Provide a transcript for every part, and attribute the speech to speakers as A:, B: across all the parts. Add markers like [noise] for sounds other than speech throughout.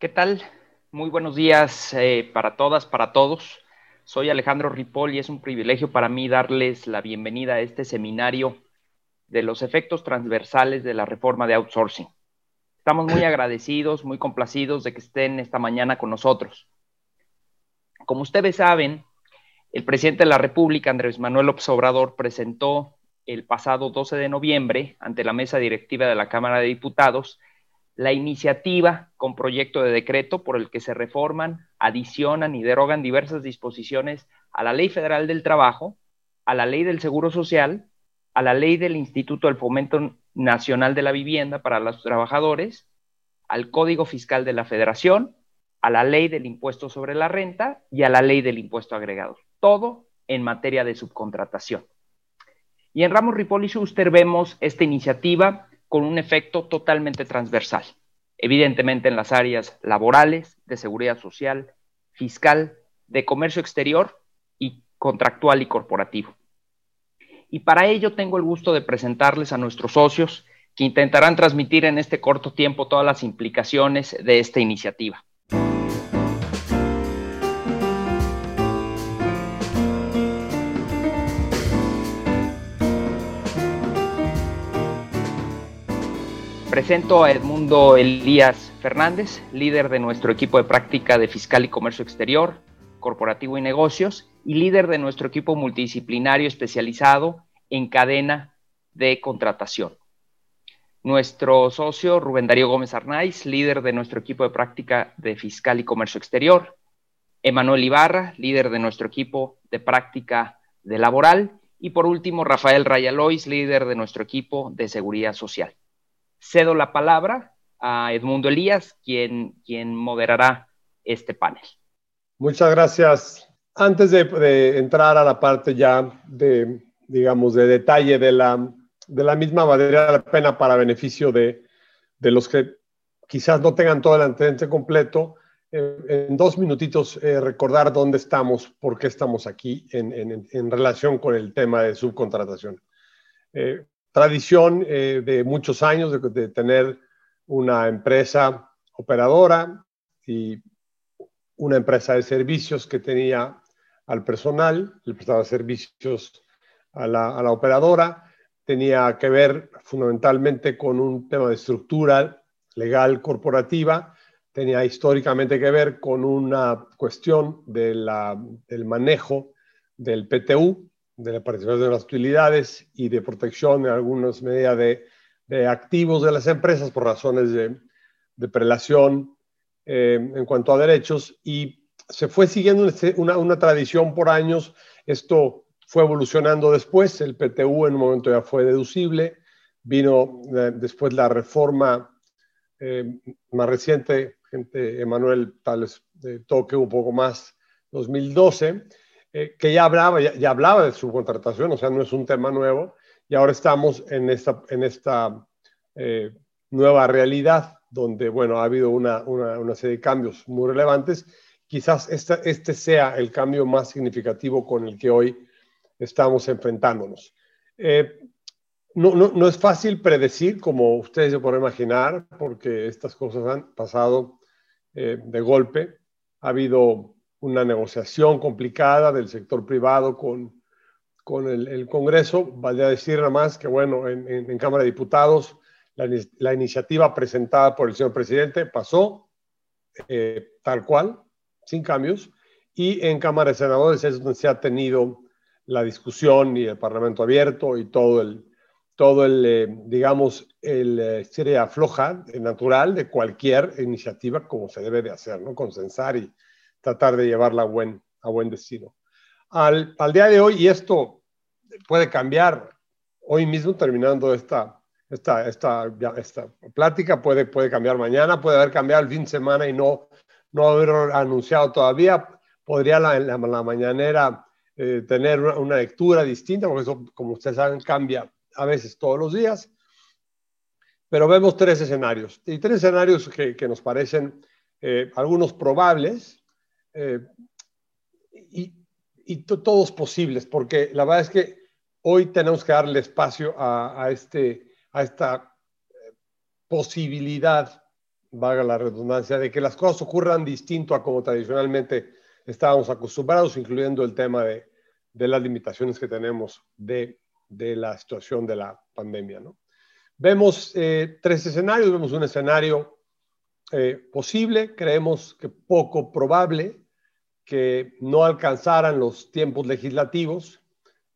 A: ¿Qué tal? Muy buenos días eh, para todas, para todos. Soy Alejandro Ripoll y es un privilegio para mí darles la bienvenida a este seminario de los efectos transversales de la reforma de outsourcing. Estamos muy [clears throat] agradecidos, muy complacidos de que estén esta mañana con nosotros. Como ustedes saben, el presidente de la República, Andrés Manuel López Obrador, presentó el pasado 12 de noviembre ante la mesa directiva de la Cámara de Diputados la iniciativa con proyecto de decreto por el que se reforman, adicionan y derogan diversas disposiciones a la Ley Federal del Trabajo, a la Ley del Seguro Social, a la Ley del Instituto del Fomento Nacional de la Vivienda para los Trabajadores, al Código Fiscal de la Federación, a la Ley del Impuesto sobre la Renta y a la Ley del Impuesto Agregado. Todo en materia de subcontratación. Y en Ramos Ripoll y Schuster vemos esta iniciativa con un efecto totalmente transversal, evidentemente en las áreas laborales, de seguridad social, fiscal, de comercio exterior y contractual y corporativo. Y para ello tengo el gusto de presentarles a nuestros socios que intentarán transmitir en este corto tiempo todas las implicaciones de esta iniciativa. Presento a Edmundo Elías Fernández, líder de nuestro equipo de práctica de Fiscal y Comercio Exterior, Corporativo y Negocios, y líder de nuestro equipo multidisciplinario especializado en cadena de contratación. Nuestro socio Rubén Darío Gómez Arnaiz, líder de nuestro equipo de práctica de Fiscal y Comercio Exterior. Emanuel Ibarra, líder de nuestro equipo de práctica de laboral. Y por último, Rafael Rayalois, líder de nuestro equipo de seguridad social cedo la palabra a Edmundo Elías, quien, quien moderará este panel.
B: Muchas gracias. Antes de, entrar a la parte ya de, digamos, de detalle de la, de la misma, valdría la pena para beneficio de, de los que quizás no tengan todo el antecedente completo, eh, en dos minutitos eh, recordar dónde estamos, por qué estamos aquí en, en, relación con el tema de subcontratación. Eh, tradición eh, de muchos años de, tener una empresa operadora y una empresa de servicios que tenía al personal, le prestaba servicios a la, operadora, tenía que ver fundamentalmente con un tema de estructura legal corporativa, tenía históricamente que ver con una cuestión del manejo del PTU, de la participación de las utilidades y de protección en algunas medidas de, de activos de las empresas por razones de, de prelación eh, en cuanto a derechos. Y se fue siguiendo este, una, una, tradición por años. Esto fue evolucionando después, el PTU en un momento ya fue deducible, vino eh, después la reforma eh, más reciente, gente, Emanuel tal vez toque un poco más, 2012, eh, que ya hablaba, ya, hablaba de subcontratación, o sea, no es un tema nuevo, y ahora estamos en esta, en esta eh, nueva realidad donde, bueno, ha habido una, una, una, serie de cambios muy relevantes. Quizás este, este sea el cambio más significativo con el que hoy estamos enfrentándonos. Eh, no, no, no, es fácil predecir, como ustedes se pueden imaginar, porque estas cosas han pasado de golpe. Ha habido una negociación complicada del sector privado con, con el, el Congreso. Vale decir nada más que, bueno, en, en, Cámara de Diputados, la, la, iniciativa presentada por el señor presidente pasó eh, tal cual, sin cambios, y en Cámara de Senadores es donde se ha tenido la discusión y el Parlamento abierto y todo el, todo el eh, digamos, el eh, serie afloja natural de cualquier iniciativa como se debe de hacer, ¿no? Consensar y tratar de llevarla a buen, a buen destino. Al, al día de hoy, y esto puede cambiar hoy mismo terminando esta, esta, esta, esta plática, puede, puede cambiar mañana, puede haber cambiado el fin de semana y no, no haber anunciado todavía. Podría la, la, la mañanera eh, tener una, lectura distinta, porque eso, como ustedes saben, cambia a veces todos los días. Pero vemos tres escenarios, y tres escenarios que, que nos parecen eh, algunos probables, eh, y, y todos posibles, porque la verdad es que hoy tenemos que darle espacio a, a este, a esta eh, posibilidad vaga la redundancia, de que las cosas ocurran distinto a como tradicionalmente estábamos acostumbrados, incluyendo el tema de, de las limitaciones que tenemos de, de, la situación de la pandemia. ¿no? Vemos eh, tres escenarios, vemos un escenario posible, creemos que poco probable que no alcanzaran los tiempos legislativos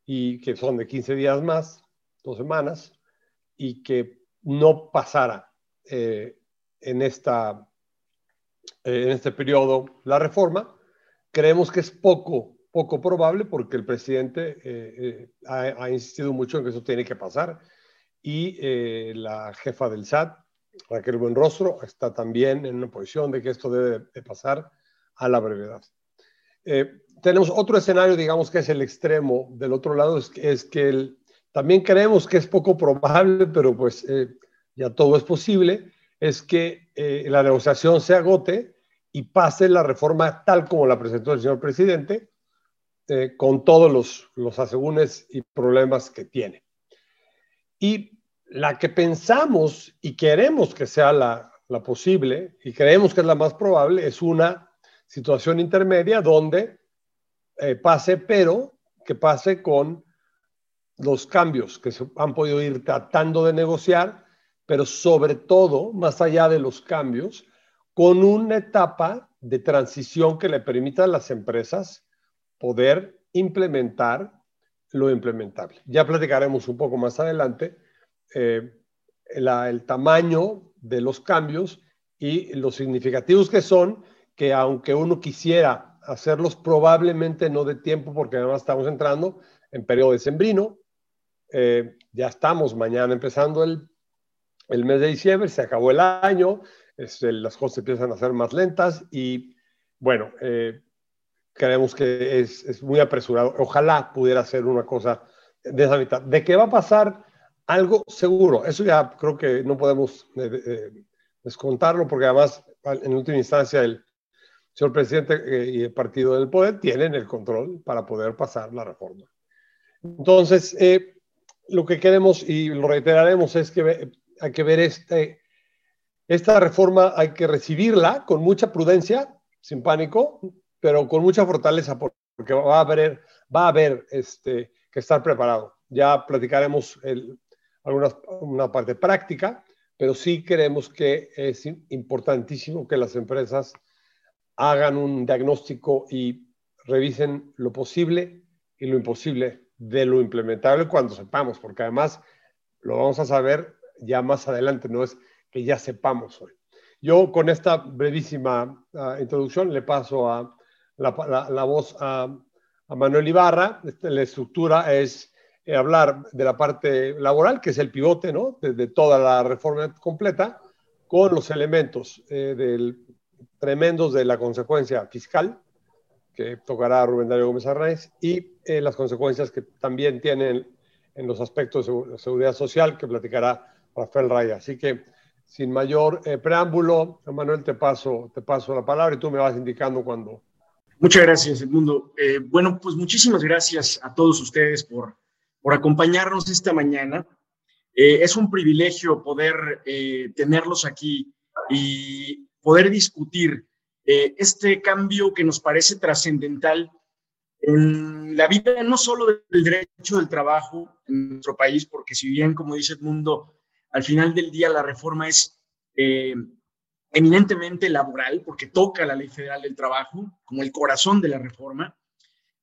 B: y que son de 15 días más, dos semanas, y que no pasara eh, en, esta, en este periodo la reforma. Creemos que es poco, poco probable porque el presidente eh, ha, insistido mucho en que eso tiene que pasar y la jefa del SAT, Raquel Buenrostro, está también en una posición de que esto debe de pasar a la brevedad. Eh, tenemos otro escenario, digamos que es el extremo del otro lado, es, es que el, también creemos que es poco probable, pero pues eh, ya todo es posible, es que eh, la negociación se agote y pase la reforma tal como la presentó el señor presidente, con todos los, los asegúnes y problemas que tiene. Y la que pensamos y queremos que sea la, la posible, y creemos que es la más probable, es una situación intermedia donde eh, pase, pero que pase con los cambios que se han podido ir tratando de negociar, pero sobre todo, más allá de los cambios, con una etapa de transición que le permita a las empresas poder implementar lo implementable. Ya platicaremos un poco más adelante eh, el tamaño de los cambios y los significativos que son que aunque uno quisiera hacerlos, probablemente no de tiempo, porque además estamos entrando en periodo de sembrino. Eh, ya estamos mañana empezando el, el, mes de diciembre, se acabó el año, las cosas empiezan a ser más lentas y bueno, eh, creemos que es, es, muy apresurado. Ojalá pudiera ser una cosa de esa mitad. ¿De qué va a pasar? Algo seguro. Eso ya creo que no podemos eh, descontarlo porque además en última instancia el, señor presidente eh, y el partido del poder tienen el control para poder pasar la reforma. Entonces, eh, lo que queremos y lo reiteraremos es que hay que ver este, esta reforma, hay que recibirla con mucha prudencia, sin pánico, pero con mucha fortaleza, porque va a haber, va a haber este, que estar preparado. Ya platicaremos el, una parte práctica, pero sí creemos que es importantísimo que las empresas hagan un diagnóstico y revisen lo posible y lo imposible de lo implementable cuando sepamos, porque además lo vamos a saber ya más adelante, no es que ya sepamos hoy. Yo con esta brevísima uh, introducción le paso a la, voz a, Manuel Ibarra. Este, la estructura es eh, hablar de la parte laboral, que es el pivote ¿no? de, de toda la reforma completa, con los elementos eh, del tremendos de la consecuencia fiscal, que tocará a Rubén Darío Gómez Arnaiz, y eh, las consecuencias que también tienen en los aspectos de seguridad social, que platicará Rafael Raya. Así que, sin mayor eh, preámbulo, Manuel, te paso, te paso la palabra y tú me vas indicando cuando.
C: Muchas gracias, Edmundo. Eh, bueno, pues muchísimas gracias a todos ustedes por, por acompañarnos esta mañana. Eh, es un privilegio poder eh, tenerlos aquí y poder discutir eh, este cambio que nos parece trascendental en la vida no solo del derecho del trabajo en nuestro país, porque si bien, como dice Edmundo, al final del día la reforma es eh, eminentemente laboral, porque toca la ley federal del trabajo como el corazón de la reforma,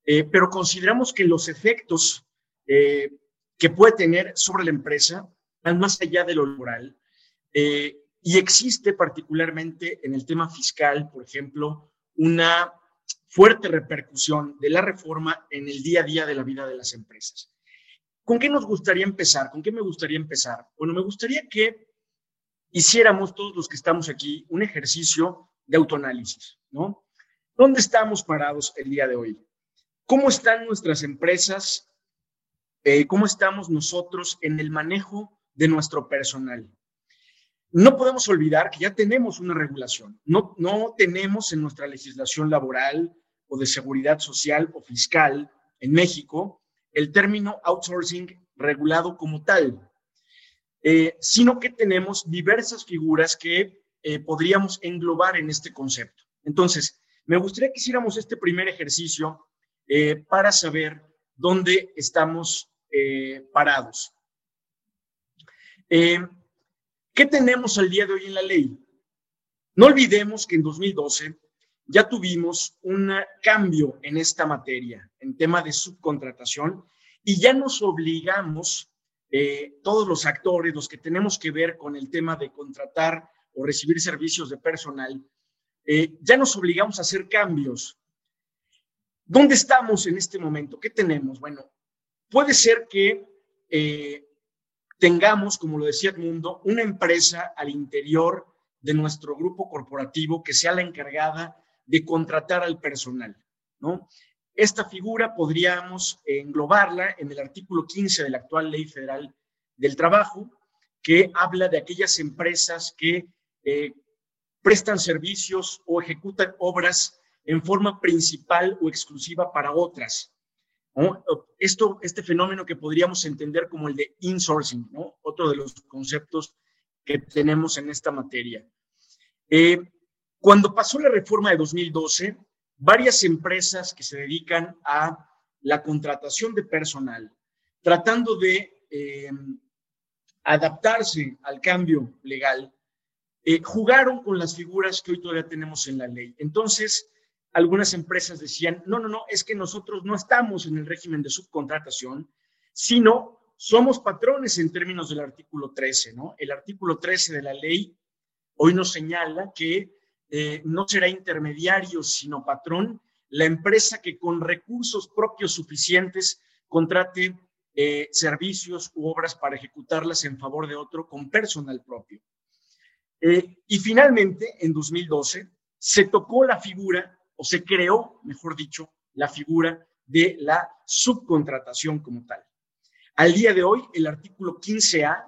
C: eh, pero consideramos que los efectos que puede tener sobre la empresa van más allá de lo laboral y existe particularmente en el tema fiscal, por ejemplo, una fuerte repercusión de la reforma en el día a día de la vida de las empresas. ¿Con qué nos gustaría empezar? ¿Con qué me gustaría empezar? Bueno, me gustaría que hiciéramos todos los que estamos aquí un ejercicio de autoanálisis, ¿no? ¿Dónde estamos parados el día de hoy? ¿Cómo están nuestras empresas? Eh, ¿Cómo estamos nosotros en el manejo de nuestro personal? No podemos olvidar que ya tenemos una regulación. No, no tenemos en nuestra legislación laboral o de seguridad social o fiscal en México el término outsourcing regulado como tal, eh, sino que tenemos diversas figuras que eh, podríamos englobar en este concepto. Entonces, me gustaría que hiciéramos este primer ejercicio eh, para saber dónde estamos parados. ¿Qué tenemos al día de hoy en la ley? No olvidemos que en 2012 ya tuvimos un cambio en esta materia, en tema de subcontratación, y ya nos obligamos, todos los actores, los que tenemos que ver con el tema de contratar o recibir servicios de personal, eh, ya nos obligamos a hacer cambios. ¿Dónde estamos en este momento? ¿Qué tenemos? Bueno, puede ser que eh, tengamos, como lo decía Edmundo, una empresa al interior de nuestro grupo corporativo que sea la encargada de contratar al personal, ¿no? Esta figura podríamos englobarla en el artículo 15 de la actual Ley Federal del Trabajo, que habla de aquellas empresas que eh, prestan servicios o ejecutan obras en forma principal o exclusiva para otras. Esto, este fenómeno que podríamos entender como el de insourcing, ¿no? otro de los conceptos que tenemos en esta materia. Eh, cuando pasó la reforma de 2012, varias empresas que se dedican a la contratación de personal, tratando de eh, adaptarse al cambio legal, eh, jugaron con las figuras que hoy todavía tenemos en la ley. Entonces, algunas empresas decían, no, no, no, es que nosotros no estamos en el régimen de subcontratación, sino somos patrones en términos del artículo 13, ¿no? El artículo 13 de la ley hoy nos señala que eh, no será intermediario, sino patrón, la empresa que con recursos propios suficientes contrate eh, servicios u obras para ejecutarlas en favor de otro con personal propio. Eh, y finalmente, en 2012, se tocó la figura, o se creó, mejor dicho, la figura de la subcontratación como tal. Al día de hoy, el artículo 15A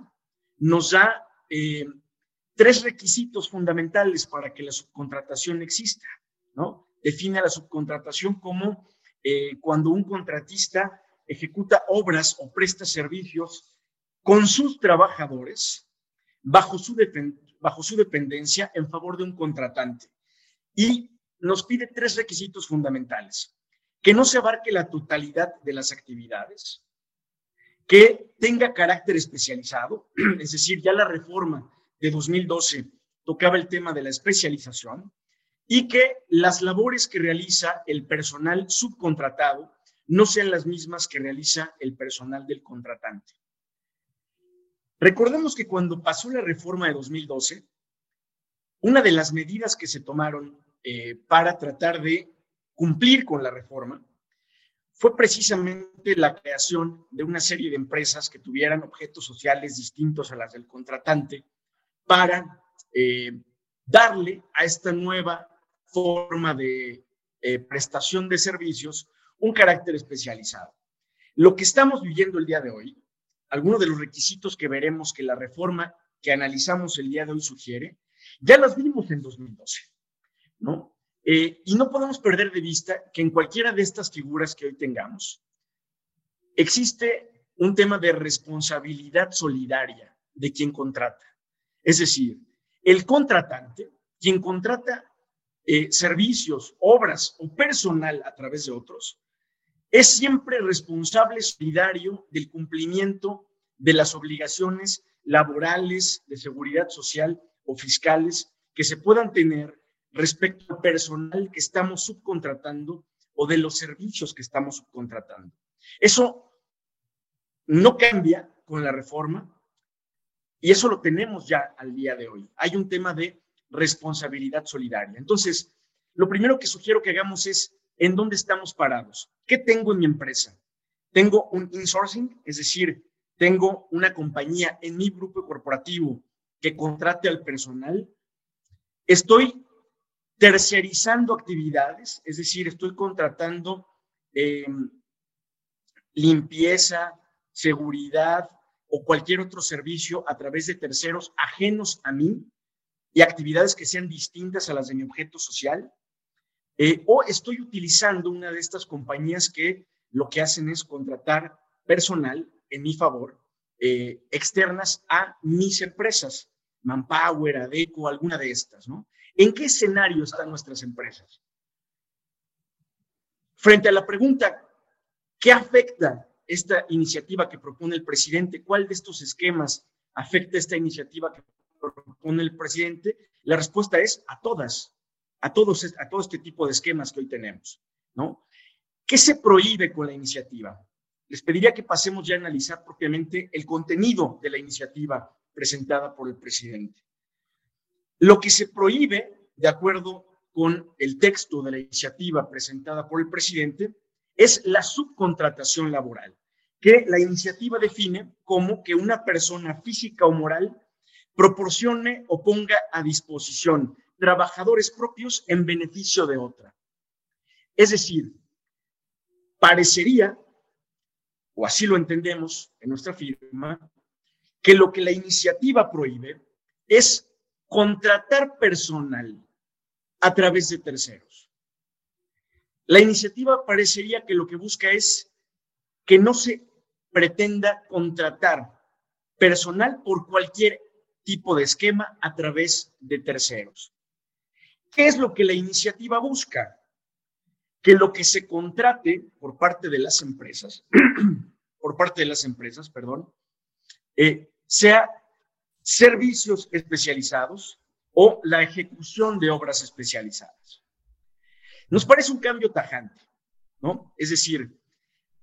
C: nos da eh, tres requisitos fundamentales para que la subcontratación exista, ¿no? Define la subcontratación como eh, cuando un contratista ejecuta obras o presta servicios con sus trabajadores bajo su, bajo su dependencia en favor de un contratante. Y nos pide tres requisitos fundamentales. Que no se abarque la totalidad de las actividades, que tenga carácter especializado, [clears throat] es decir, ya la reforma de 2012 tocaba el tema de la especialización, y que las labores que realiza el personal subcontratado no sean las mismas que realiza el personal del contratante. Recordemos que cuando pasó la reforma de 2012, una de las medidas que se tomaron eh, para tratar de cumplir con la reforma fue precisamente la creación de una serie de empresas que tuvieran objetos sociales distintos a las del contratante para eh, darle a esta nueva forma de eh, prestación de servicios un carácter especializado. Lo que estamos viviendo el día de hoy algunos de los requisitos que veremos que la reforma que analizamos el día de hoy sugiere, ya los vimos en 2012, Eh, y no podemos perder de vista que en cualquiera de estas figuras que hoy tengamos, existe un tema de responsabilidad solidaria de quien contrata. Es decir, el contratante, quien contrata eh, servicios, obras o personal a través de otros, es siempre responsable solidario del cumplimiento de las obligaciones laborales, de seguridad social o fiscales que se puedan tener respecto al personal que estamos subcontratando o de los servicios que estamos subcontratando. Eso no cambia con la reforma y eso lo tenemos ya al día de hoy. Hay un tema de responsabilidad solidaria. Entonces, lo primero que sugiero que hagamos es en dónde estamos parados. ¿Qué tengo en mi empresa? Tengo un insourcing, es decir, tengo una compañía en mi grupo corporativo que contrate al personal. Estoy terciarizando actividades, es decir, estoy contratando em, limpieza, seguridad o cualquier otro servicio a través de terceros ajenos a mí y actividades que sean distintas a las de mi objeto social. Eh, o estoy utilizando una de estas compañías que lo que hacen es contratar personal en mi favor, eh, externas a mis empresas, Manpower, Adeco, alguna de estas, ¿no? ¿En qué escenario están nuestras empresas? Frente a la pregunta, ¿qué afecta esta iniciativa que propone el presidente? ¿Cuál de estos esquemas afecta esta iniciativa que propone el presidente? La respuesta es a todas, a todos, a todo este tipo de esquemas que hoy tenemos, ¿no? ¿Qué se prohíbe con la iniciativa? Les pediría que pasemos ya a analizar propiamente el contenido de la iniciativa presentada por el presidente. Lo que se prohíbe, de acuerdo con el texto de la iniciativa presentada por el presidente, es la subcontratación laboral, que la iniciativa define como que una persona física o moral proporcione o ponga a disposición trabajadores propios en beneficio de otra. Es decir, parecería, o así lo entendemos en nuestra firma, que lo que la iniciativa prohíbe es contratar personal a través de terceros. La iniciativa parecería que lo que busca es que no se pretenda contratar personal por cualquier tipo de esquema a través de terceros. ¿Qué es lo que la iniciativa busca? Que lo que se contrate por parte de las empresas, [clears throat] por parte de las empresas, perdón, eh, sea servicios especializados o la ejecución de obras especializadas. Nos parece un cambio tajante, ¿no? Es decir,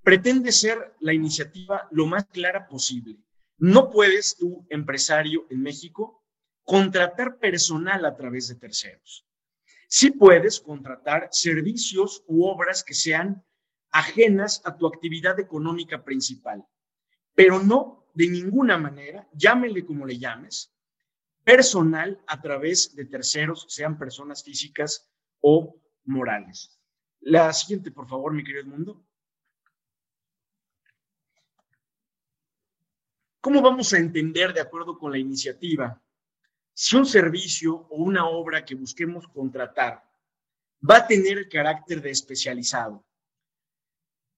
C: pretende ser la iniciativa lo más clara posible. No puedes tú, empresario en México, contratar personal a través de terceros. Sí puedes contratar servicios u obras que sean ajenas a tu actividad económica principal, pero no de ninguna manera, llámele como le llames, personal a través de terceros, sean personas físicas o morales. La siguiente, por favor, mi querido mundo. ¿Cómo vamos a entender, de acuerdo con la iniciativa, si un servicio o una obra que busquemos contratar va a tener el carácter de especializado?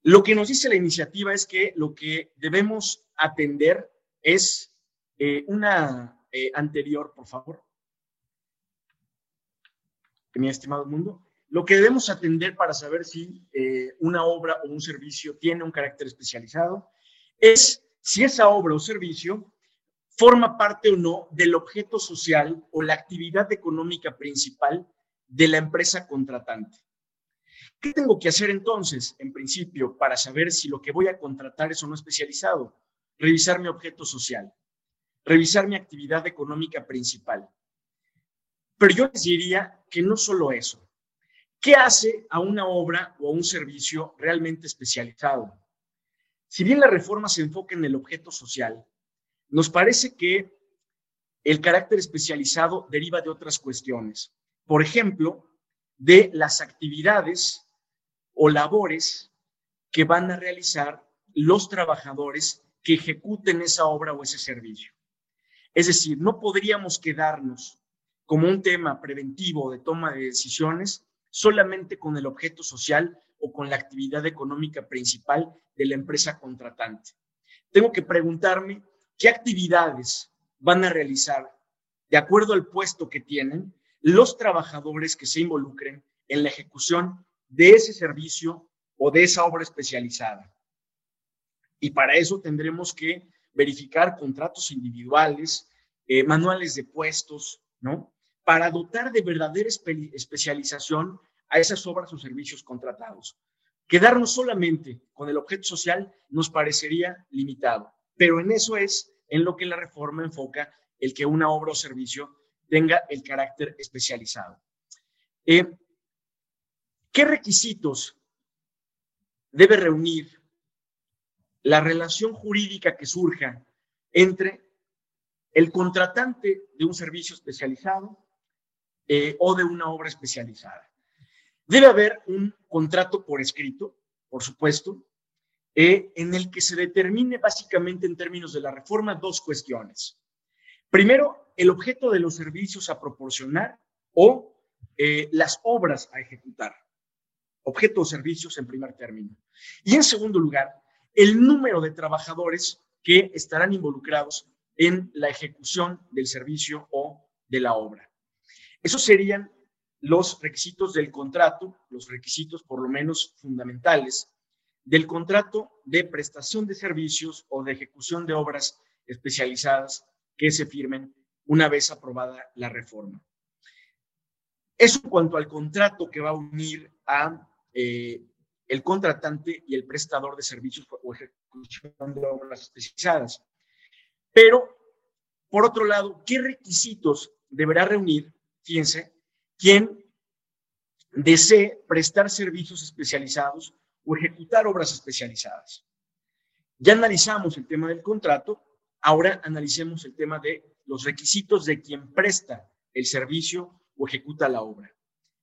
C: Lo que nos dice la iniciativa es que lo que debemos atender es eh, una eh, anterior, por favor. Mi estimado mundo. Lo que debemos atender para saber si eh, una obra o un servicio tiene un carácter especializado es si esa obra o servicio forma parte o no del objeto social o la actividad económica principal de la empresa contratante. ¿Qué tengo que hacer entonces, en principio, para saber si lo que voy a contratar es o no especializado? Revisar mi objeto social revisar mi actividad económica principal. Pero yo les diría que no solo eso. ¿Qué hace a una obra o a un servicio realmente especializado? Si bien la reforma se enfoca en el objeto social, nos parece que el carácter especializado deriva de otras cuestiones. Por ejemplo, de las actividades o labores que van a realizar los trabajadores que ejecuten esa obra o ese servicio. Es decir, no podríamos quedarnos como un tema preventivo de toma de decisiones solamente con el objeto social o con la actividad económica principal de la empresa contratante. Tengo que preguntarme qué actividades van a realizar de acuerdo al puesto que tienen los trabajadores que se involucren en la ejecución de ese servicio o de esa obra especializada. Y para eso tendremos que verificar contratos individuales, eh, manuales de puestos, ¿no? Para dotar de verdadera especialización a esas obras o servicios contratados. Quedarnos solamente con el objeto social nos parecería limitado, pero en eso es en lo que la reforma enfoca el que una obra o servicio tenga el carácter especializado. Eh, ¿Qué requisitos debe reunir la relación jurídica que surja entre el contratante de un servicio especializado eh, o de una obra especializada. Debe haber un contrato por escrito, por supuesto, eh, en el que se determine básicamente en términos de la reforma dos cuestiones. Primero, el objeto de los servicios a proporcionar o eh, las obras a ejecutar. Objeto o servicios en primer término. Y en segundo lugar, el número de trabajadores que estarán involucrados en la ejecución del servicio o de la obra. Esos serían los requisitos del contrato, los requisitos por lo menos fundamentales del contrato de prestación de servicios o de ejecución de obras especializadas que se firmen una vez aprobada la reforma. Eso en cuanto al contrato que va a unir a eh, el contratante y el prestador de servicios o ejecución de obras especializadas. Pero, por otro lado, ¿qué requisitos deberá reunir, fíjense, quien desee prestar servicios especializados o ejecutar obras especializadas? Ya analizamos el tema del contrato, ahora analicemos el tema de los requisitos de quien presta el servicio o ejecuta la obra.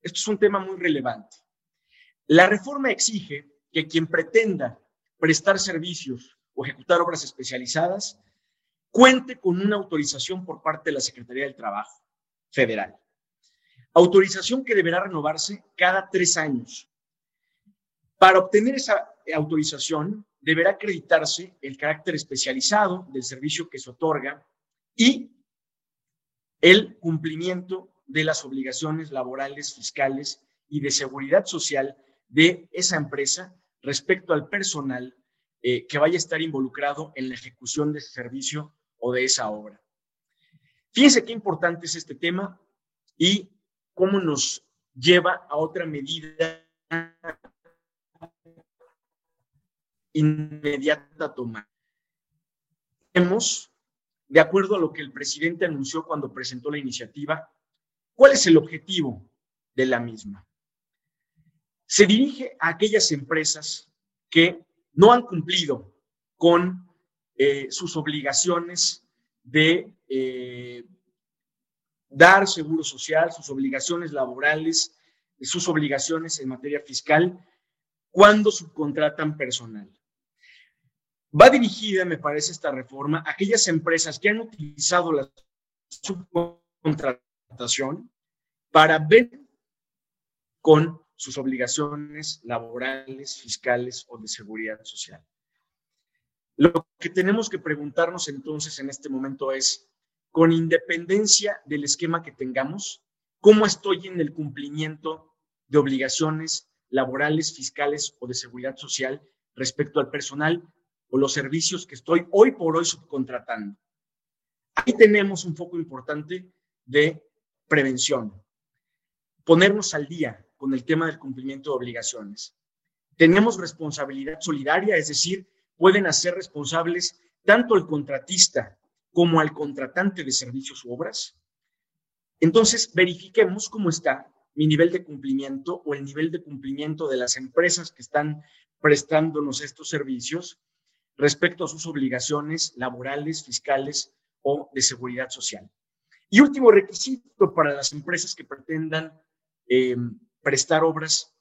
C: Esto es un tema muy relevante. La reforma exige que quien pretenda prestar servicios o ejecutar obras especializadas cuente con una autorización por parte de la Secretaría del Trabajo Federal. Autorización que deberá renovarse cada tres años. Para obtener esa autorización, deberá acreditarse el carácter especializado del servicio que se otorga y el cumplimiento de las obligaciones laborales, fiscales y de seguridad social de esa empresa respecto al personal eh, que vaya a estar involucrado en la ejecución de ese servicio o de esa obra. Fíjense qué importante es este tema y cómo nos lleva a otra medida inmediata a tomar. De acuerdo a lo que el presidente anunció cuando presentó la iniciativa, cuál es el objetivo de la misma. Se dirige a aquellas empresas que no han cumplido con eh, sus obligaciones de eh, dar seguro social, sus obligaciones laborales, sus obligaciones en materia fiscal, cuando subcontratan personal. Va dirigida, me parece, esta reforma a aquellas empresas que han utilizado la subcontratación para ver con sus obligaciones laborales, fiscales o de seguridad social. Lo que tenemos que preguntarnos entonces en este momento es, con independencia del esquema que tengamos, ¿cómo estoy en el cumplimiento de obligaciones laborales, fiscales o de seguridad social respecto al personal o los servicios que estoy hoy por hoy subcontratando? Ahí tenemos un foco importante de prevención, ponernos al día con el tema del cumplimiento de obligaciones. Tenemos responsabilidad solidaria, es decir, pueden hacer responsables tanto al contratista como al contratante de servicios u obras. Entonces, verifiquemos cómo está mi nivel de cumplimiento o el nivel de cumplimiento de las empresas que están prestándonos estos servicios respecto a sus obligaciones laborales, fiscales o de seguridad social. Y último requisito para las empresas que pretendan eh, prestar obras,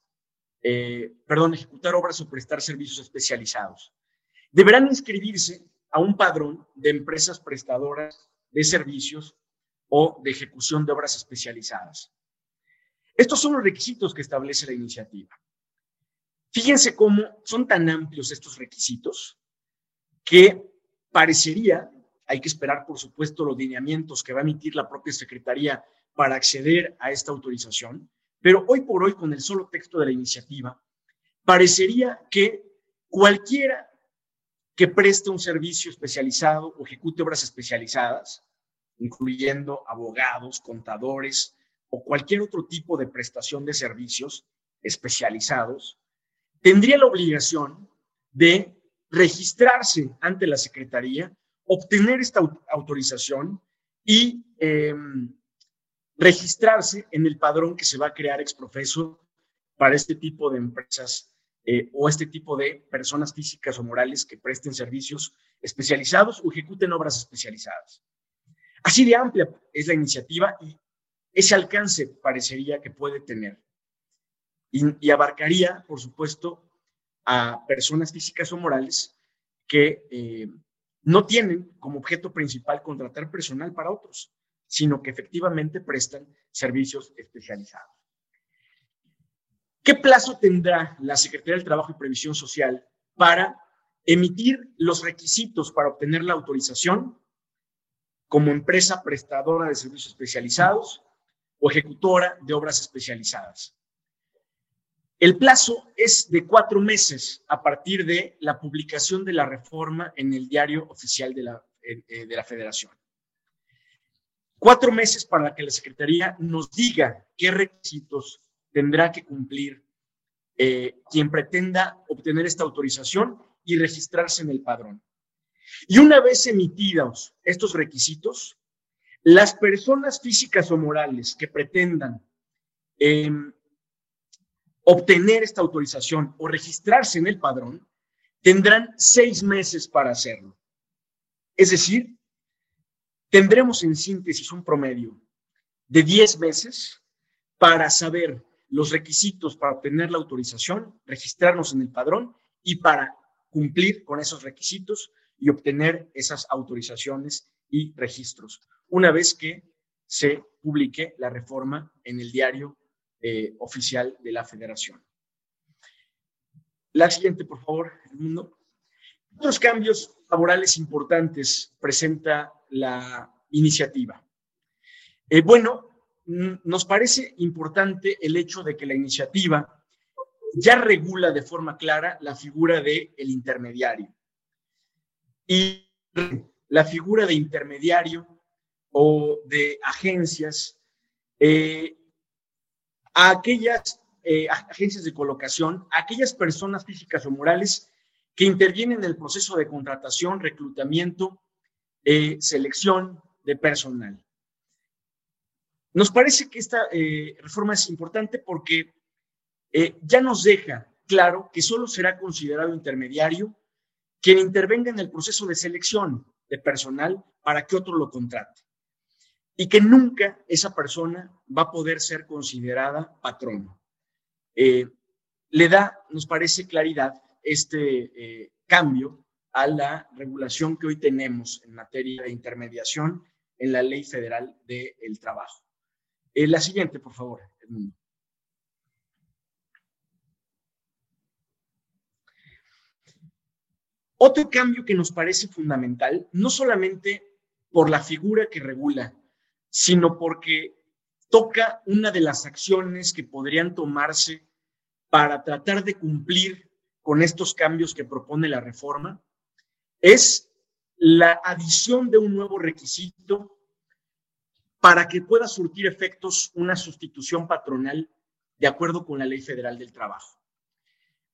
C: eh, perdón, ejecutar obras o prestar servicios especializados. Deberán inscribirse a un padrón de empresas prestadoras de servicios o de ejecución de obras especializadas. Estos son los requisitos que establece la iniciativa. Fíjense cómo son tan amplios estos requisitos que parecería hay que esperar, por supuesto, los lineamientos que va a emitir la propia Secretaría para acceder a esta autorización. Pero hoy por hoy, con el solo texto de la iniciativa, parecería que cualquiera que preste un servicio especializado o ejecute obras especializadas, incluyendo abogados, contadores o cualquier otro tipo de prestación de servicios especializados, tendría la obligación de registrarse ante la Secretaría obtener esta autorización y em, registrarse en el padrón que se va a crear ex profeso para este tipo de empresas eh, o este tipo de personas físicas o morales que presten servicios especializados o ejecuten obras especializadas. Así de amplia es la iniciativa y ese alcance parecería que puede tener. Y, y abarcaría, por supuesto, a personas físicas o morales que eh, no tienen como objeto principal contratar personal para otros, sino que efectivamente prestan servicios especializados. ¿Qué plazo tendrá la Secretaría del Trabajo y Previsión Social para emitir los requisitos para obtener la autorización como empresa prestadora de servicios especializados o ejecutora de obras especializadas. El plazo es de cuatro meses a partir de la publicación de la reforma en el diario oficial de la, eh, eh, Federación. Cuatro meses para que la Secretaría nos diga qué requisitos tendrá que cumplir eh, quien pretenda obtener esta autorización y registrarse en el padrón. Y una vez emitidos estos requisitos, las personas físicas o morales que pretendan em, obtener esta autorización o registrarse en el padrón tendrán seis meses para hacerlo. Es decir, tendremos en síntesis un promedio de diez meses para saber los requisitos para obtener la autorización, registrarnos en el padrón y para cumplir con esos requisitos y obtener esas autorizaciones y registros, una vez que se publique la reforma en el diario eh, oficial de la federación. La siguiente, por favor, el mundo. Otros cambios laborales importantes presenta la iniciativa. Eh, bueno, nos parece importante el hecho de que la iniciativa ya regula de forma clara la figura del el intermediario. Y la figura de intermediario o de agencias, eh, a aquellas eh, agencias de colocación, a aquellas personas físicas o morales que intervienen en el proceso de contratación, reclutamiento, eh, selección de personal. Nos parece que esta reforma es importante porque ya nos deja claro que solo será considerado intermediario quien intervenga en el proceso de selección de personal para que otro lo contrate. Y que nunca esa persona va a poder ser considerada patrono. Eh, le da, nos parece, claridad este eh, cambio a la regulación que hoy tenemos en materia de intermediación en la Ley Federal del Trabajo. Eh, la siguiente, por favor, Edmundo. Otro cambio que nos parece fundamental, no solamente por la figura que regula, sino porque toca una de las acciones que podrían tomarse para tratar de cumplir con estos cambios que propone la reforma, es la adición de un nuevo requisito para que pueda surtir efectos una sustitución patronal de acuerdo con la Ley Federal del Trabajo.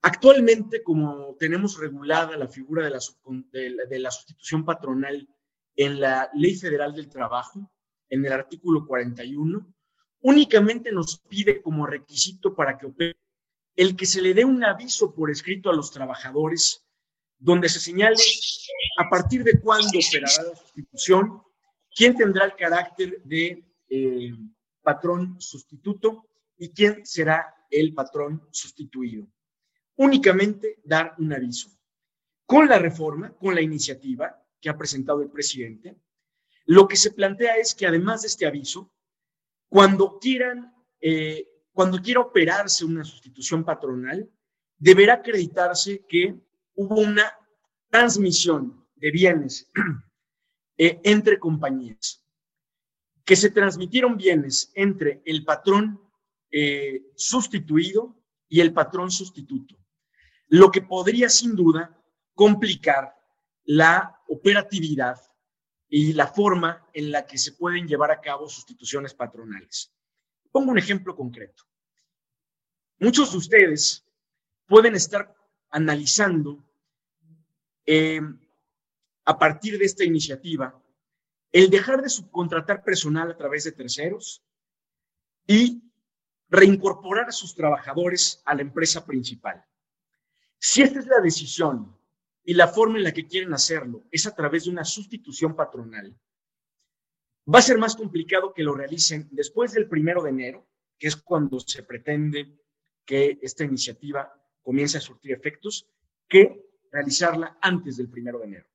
C: Actualmente, como tenemos regulada la figura de la, sustitución patronal en la Ley Federal del Trabajo, en el artículo 41, únicamente nos pide como requisito para que opere el que se le dé un aviso por escrito a los trabajadores donde se señale a partir de cuándo operará la sustitución, quién tendrá el carácter de eh, patrón sustituto y quién será el patrón sustituido únicamente dar un aviso. Con la reforma, con la iniciativa que ha presentado el presidente, lo que se plantea es que además de este aviso, cuando quieran, eh, cuando quiera operarse una sustitución patronal, deberá acreditarse que hubo una transmisión de bienes [clears throat] eh, entre compañías, que se transmitieron bienes entre el patrón eh, sustituido y el patrón sustituto lo que podría sin duda complicar la operatividad y la forma en la que se pueden llevar a cabo sustituciones patronales. Pongo un ejemplo concreto. Muchos de ustedes pueden estar analizando eh, a partir de esta iniciativa el dejar de subcontratar personal a través de terceros y reincorporar a sus trabajadores a la empresa principal. Si esta es la decisión y la forma en la que quieren hacerlo es a través de una sustitución patronal, va a ser más complicado que lo realicen después del primero de enero, que es cuando se pretende que esta iniciativa comience a surtir efectos, que realizarla antes del primero de enero.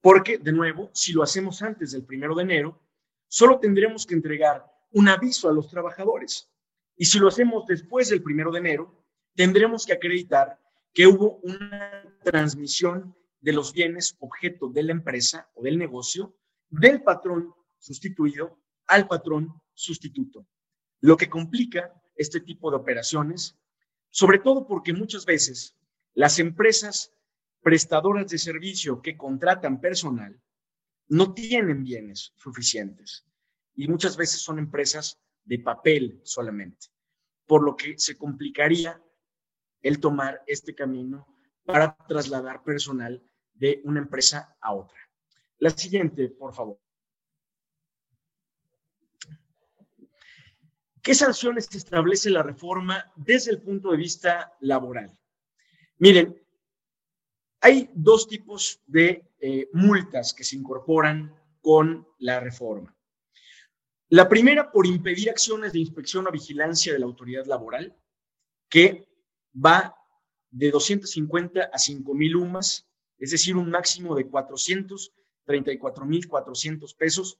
C: Porque, de nuevo, si lo hacemos antes del primero de enero, solo tendremos que entregar un aviso a los trabajadores. Y si lo hacemos después del primero de enero, tendremos que acreditar que hubo una transmisión de los bienes objeto de la empresa o del negocio del patrón sustituido al patrón sustituto, lo que complica este tipo de operaciones, sobre todo porque muchas veces las empresas prestadoras de servicio que contratan personal no tienen bienes suficientes y muchas veces son empresas de papel solamente, por lo que se complicaría el tomar este camino para trasladar personal de una empresa a otra. La siguiente, por favor. ¿Qué sanciones establece la reforma desde el punto de vista laboral? Miren, hay dos tipos de eh, multas que se incorporan con la reforma. La primera por impedir acciones de inspección o vigilancia de la autoridad laboral, que va de 250 a 5 mil UMAS, es decir, un máximo de 434 mil 400 pesos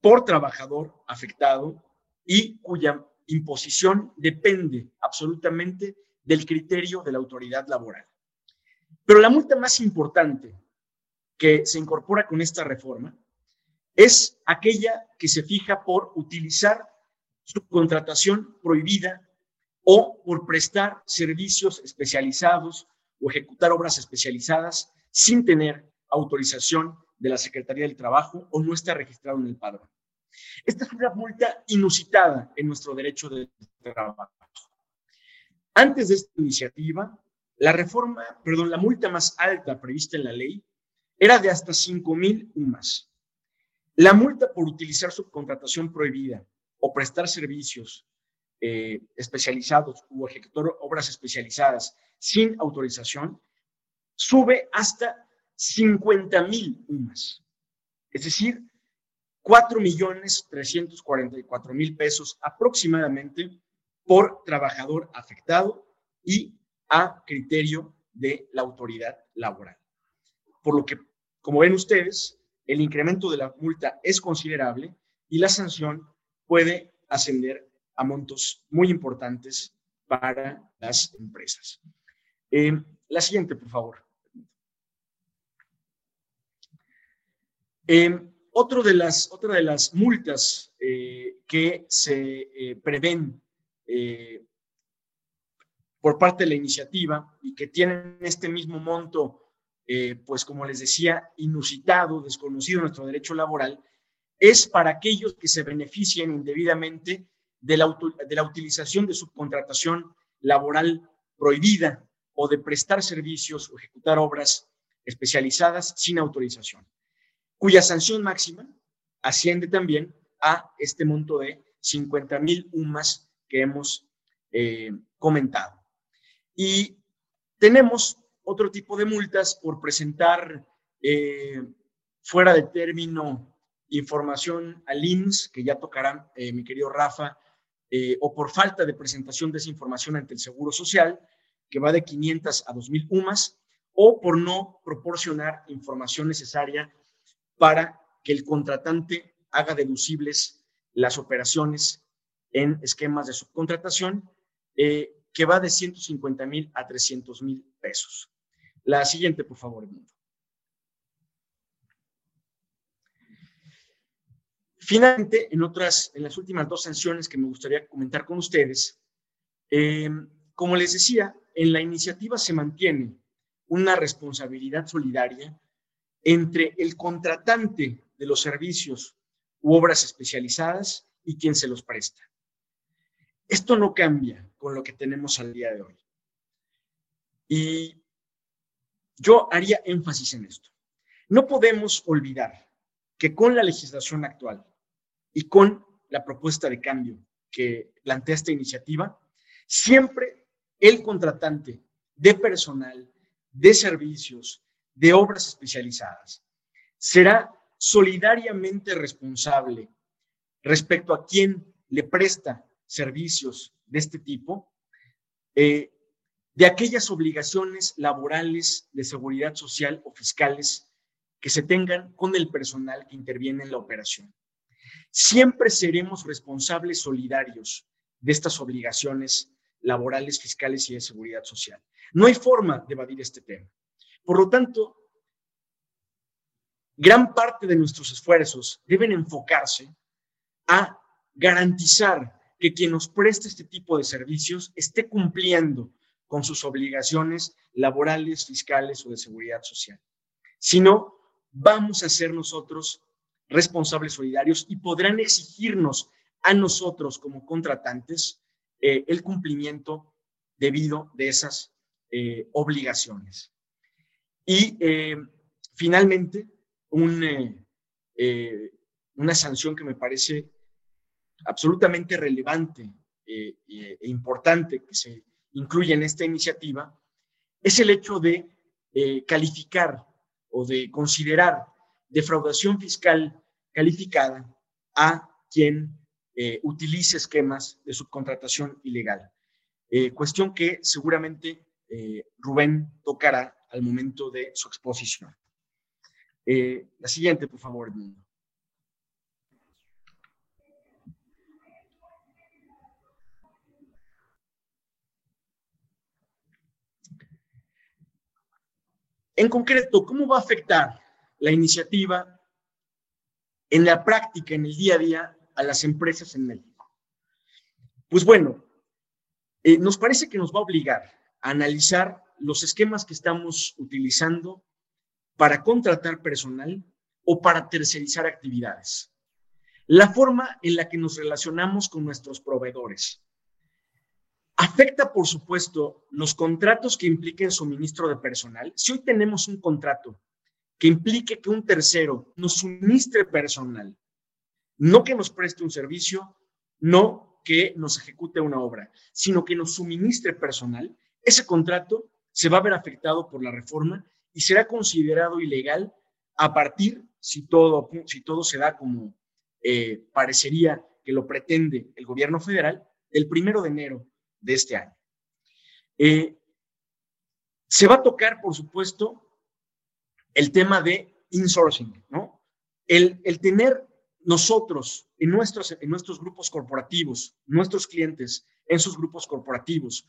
C: por trabajador afectado y cuya imposición depende absolutamente del criterio de la autoridad laboral. Pero la multa más importante que se incorpora con esta reforma es aquella que se fija por utilizar su contratación prohibida o por prestar servicios especializados o ejecutar obras especializadas sin tener autorización de la Secretaría del Trabajo o no está registrado en el padrón. Esta es una multa inusitada en nuestro derecho de trabajo. Antes de esta iniciativa, la reforma, perdón, la multa más alta prevista en la ley era de hasta 5 mil UMAS. La multa por utilizar subcontratación prohibida o prestar servicios eh, especializados o ejecutar obras especializadas sin autorización sube hasta 50 mil UMAS. Es decir, 4 millones 344 mil pesos aproximadamente por trabajador afectado y a criterio de la autoridad laboral. Por lo que, como ven ustedes, el incremento de la multa es considerable y la sanción puede ascender a montos muy importantes para las empresas. Eh, la siguiente, por favor. Eh, otra de las multas eh, que se eh, prevén eh, por parte de la iniciativa y que tienen este mismo monto, pues como les decía, inusitado, desconocido en nuestro derecho laboral, es para aquellos que se beneficien indebidamente de la, de la utilización de subcontratación laboral prohibida o de prestar servicios o ejecutar obras especializadas sin autorización cuya sanción máxima asciende también a este monto de 50 mil UMAS que hemos eh, comentado. Y tenemos otro tipo de multas por presentar eh, fuera de término información al IMSS, que ya tocará eh, mi querido Rafa, o por falta de presentación de esa información ante el Seguro Social, que va de 500 a 2.000 UMAS, o por no proporcionar información necesaria para que el contratante haga deducibles las operaciones en esquemas de subcontratación, eh, que va de 150 mil a 300 mil pesos. La siguiente, por favor, Edmundo. Finalmente, en otras, en las últimas dos sanciones que me gustaría comentar con ustedes, eh, como les decía, en la iniciativa se mantiene una responsabilidad solidaria entre el contratante de los servicios u obras especializadas y quien se los presta. Esto no cambia con lo que tenemos al día de hoy. Y yo haría énfasis en esto. No podemos olvidar que con la legislación actual y con la propuesta de cambio que plantea esta iniciativa, siempre el contratante de personal, de servicios, de obras especializadas. Será solidariamente responsable respecto a quien le presta servicios de este tipo, eh, de aquellas obligaciones laborales de seguridad social o fiscales que se tengan con el personal que interviene en la operación. Siempre seremos responsables solidarios de estas obligaciones laborales, fiscales y de seguridad social. No hay forma de evadir este tema. Por lo tanto, gran parte de nuestros esfuerzos deben enfocarse a garantizar que quien nos preste este tipo de servicios esté cumpliendo con sus obligaciones laborales, fiscales o de seguridad social. Si no, vamos a ser nosotros responsables solidarios y podrán exigirnos a nosotros como contratantes eh, el cumplimiento debido de esas eh, obligaciones. Y eh, finalmente, un, una sanción que me parece absolutamente relevante e importante que se incluye en esta iniciativa es el hecho de calificar o de considerar defraudación fiscal calificada a quien eh, utilice esquemas de subcontratación ilegal. Eh, cuestión que seguramente eh, Rubén tocará al momento de su exposición. la siguiente, por favor, Edmundo. En concreto, ¿cómo va a afectar la iniciativa en la práctica, en el día a día, a las empresas en México? Pues bueno, eh, nos parece que nos va a obligar analizar los esquemas que estamos utilizando para contratar personal o para tercerizar actividades. La forma en la que nos relacionamos con nuestros proveedores. Afecta, por supuesto, los contratos que impliquen suministro de personal. Si hoy tenemos un contrato que implique que un tercero nos suministre personal, no que nos preste un servicio, no que nos ejecute una obra, sino que nos suministre personal, ese contrato se va a ver afectado por la reforma y será considerado ilegal a partir, si todo, si todo se da como eh, parecería que lo pretende el gobierno federal, el primero de enero de este año. Eh, se va a tocar, por supuesto, el tema de insourcing, ¿no? El, el tener nosotros en nuestros, en nuestros grupos corporativos, nuestros clientes en sus grupos corporativos,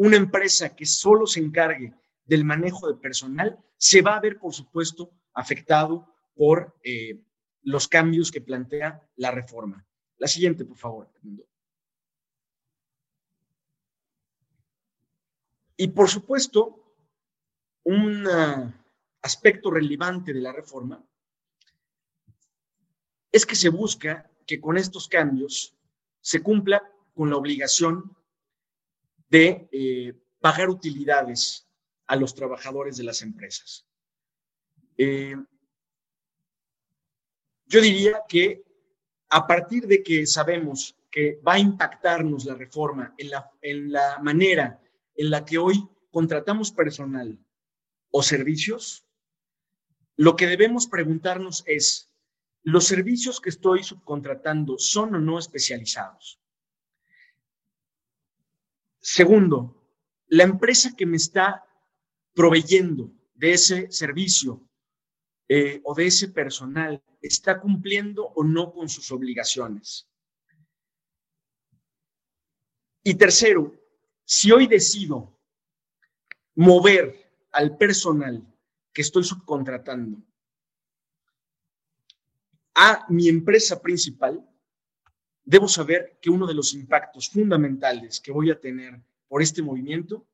C: una empresa que solo se encargue del manejo de personal, se va a ver, por supuesto, afectado por eh, los cambios que plantea la reforma. La siguiente, por favor. Y por supuesto, un aspecto relevante de la reforma es que se busca que con estos cambios se cumpla con la obligación de eh, pagar utilidades a los trabajadores de las empresas. Eh, yo diría que a partir de que sabemos que va a impactarnos la reforma en la, en la manera en la que hoy contratamos personal o servicios, lo que debemos preguntarnos es, ¿los servicios que estoy subcontratando son o no especializados? Segundo, la empresa que me está proveyendo de ese servicio eh, o de ese personal está cumpliendo o no con sus obligaciones. Y tercero, si hoy decido mover al personal que estoy subcontratando a mi empresa principal, debo saber que uno de los impactos fundamentales que voy a tener por este movimiento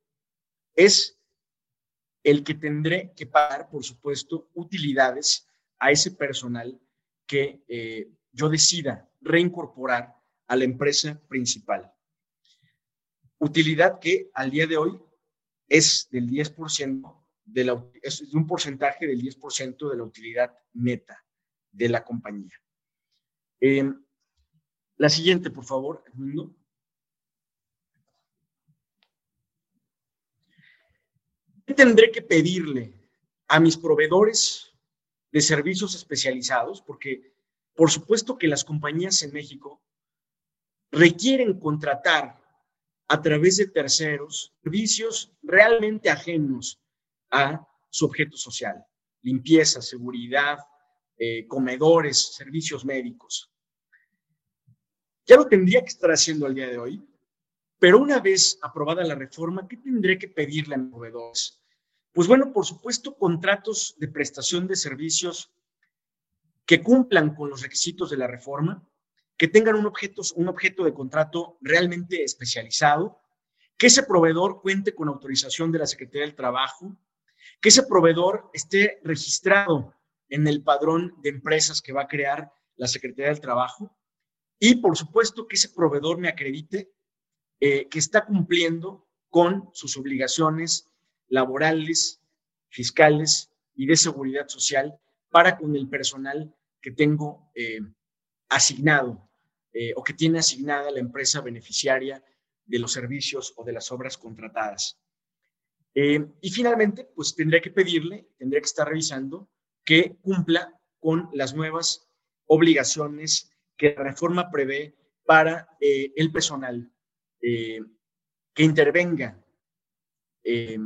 C: es el que tendré que pagar, por supuesto, utilidades a ese personal que eh, yo decida reincorporar a la empresa principal. Utilidad que al día de hoy es del 10% de la, es un porcentaje del 10% de la utilidad neta de la compañía. Em, la siguiente, por favor, ¿Qué tendré que pedirle a mis proveedores de servicios especializados? Porque, por supuesto que las compañías en México requieren contratar a través de terceros servicios realmente ajenos a su objeto social, limpieza, seguridad, eh, comedores, servicios médicos. Ya lo tendría que estar haciendo al día de hoy, pero una vez aprobada la reforma, ¿qué tendré que pedirle a mis proveedores? Pues bueno, por supuesto, contratos de prestación de servicios que cumplan con los requisitos de la reforma, que tengan un objeto, un objeto de contrato realmente especializado, que ese proveedor cuente con autorización de la Secretaría del Trabajo, que ese proveedor esté registrado en el padrón de empresas que va a crear la Secretaría del Trabajo y, por supuesto, que ese proveedor me acredite eh, que está cumpliendo con sus obligaciones laborales, fiscales y de seguridad social para con el personal que tengo eh, asignado eh, o que tiene asignada la empresa beneficiaria de los servicios o de las obras contratadas. y finalmente, pues tendría que pedirle, tendría que estar revisando que cumpla con las nuevas obligaciones que la reforma prevé para el personal eh, que intervenga eh,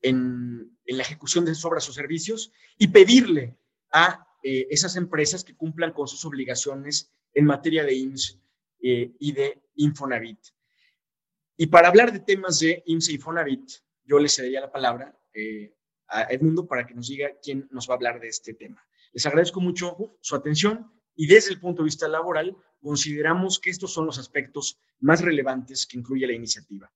C: en, la ejecución de sus obras o servicios y pedirle a eh, esas empresas que cumplan con sus obligaciones en materia de IMSS y de Infonavit. Y para hablar de temas de IMSS e Infonavit, yo le cedería la palabra a Edmundo para que nos diga quién nos va a hablar de este tema. Les agradezco mucho su atención y desde el punto de vista laboral consideramos que estos son los aspectos más relevantes que incluye la iniciativa.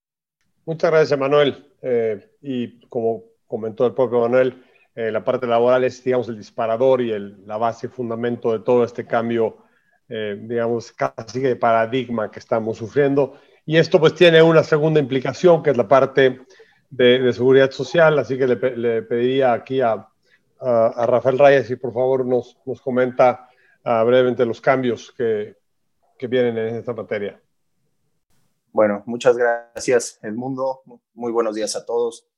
B: Muchas gracias, Manuel. Eh, y como comentó el propio Manuel, eh, la parte laboral es, digamos, el disparador y el, la base, fundamento de todo este cambio, eh, digamos, casi de paradigma que estamos sufriendo. Y esto pues tiene una segunda implicación, que es la parte de, seguridad social, así que le, pediría aquí a, a, Rafael Reyes si por favor nos, nos comenta uh, brevemente los cambios que, que vienen en esta materia.
D: Bueno, muchas gracias, Edmundo. Muy buenos días a todos.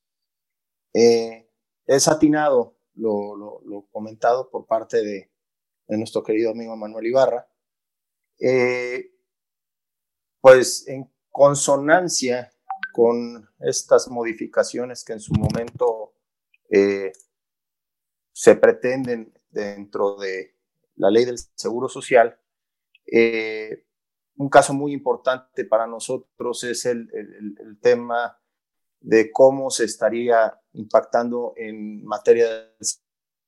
D: Eh, es atinado lo, comentado por parte de, de, nuestro querido amigo Manuel Ibarra. Eh, pues en consonancia con estas modificaciones que en su momento eh, se pretenden dentro de la ley del Seguro Social, eh, un caso muy importante para nosotros es el, tema de cómo se estaría impactando en materia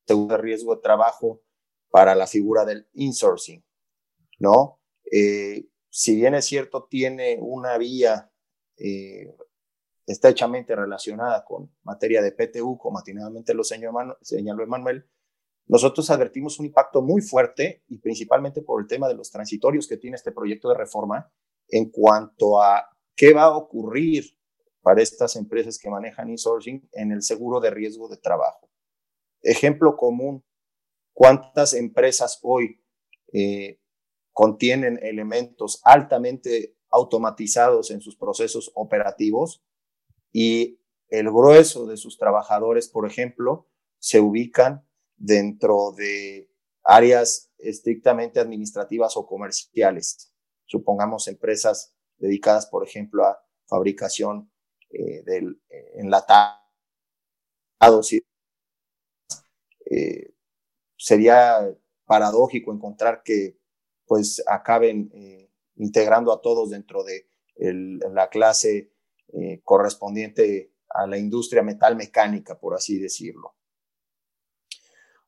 D: de riesgo de trabajo para la figura del insourcing, ¿no? Eh, si bien es cierto, tiene una vía eh, estrechamente relacionada con materia de PTU, como atinadamente lo señaló Emanuel, nosotros advertimos un impacto muy fuerte y principalmente por el tema de los transitorios que tiene este proyecto de reforma en cuanto a qué va a ocurrir para estas empresas que manejan insourcing en el seguro de riesgo de trabajo. Ejemplo común, ¿cuántas empresas hoy eh, contienen elementos altamente automatizados en sus procesos operativos y el grueso de sus trabajadores, por ejemplo, se ubican dentro de áreas estrictamente administrativas o comerciales. Supongamos empresas dedicadas, por ejemplo, a fabricación eh, del eh. Eh, sería paradójico encontrar que pues acaben eh, integrando a todos dentro de la clase correspondiente a la industria metal mecánica, por así decirlo.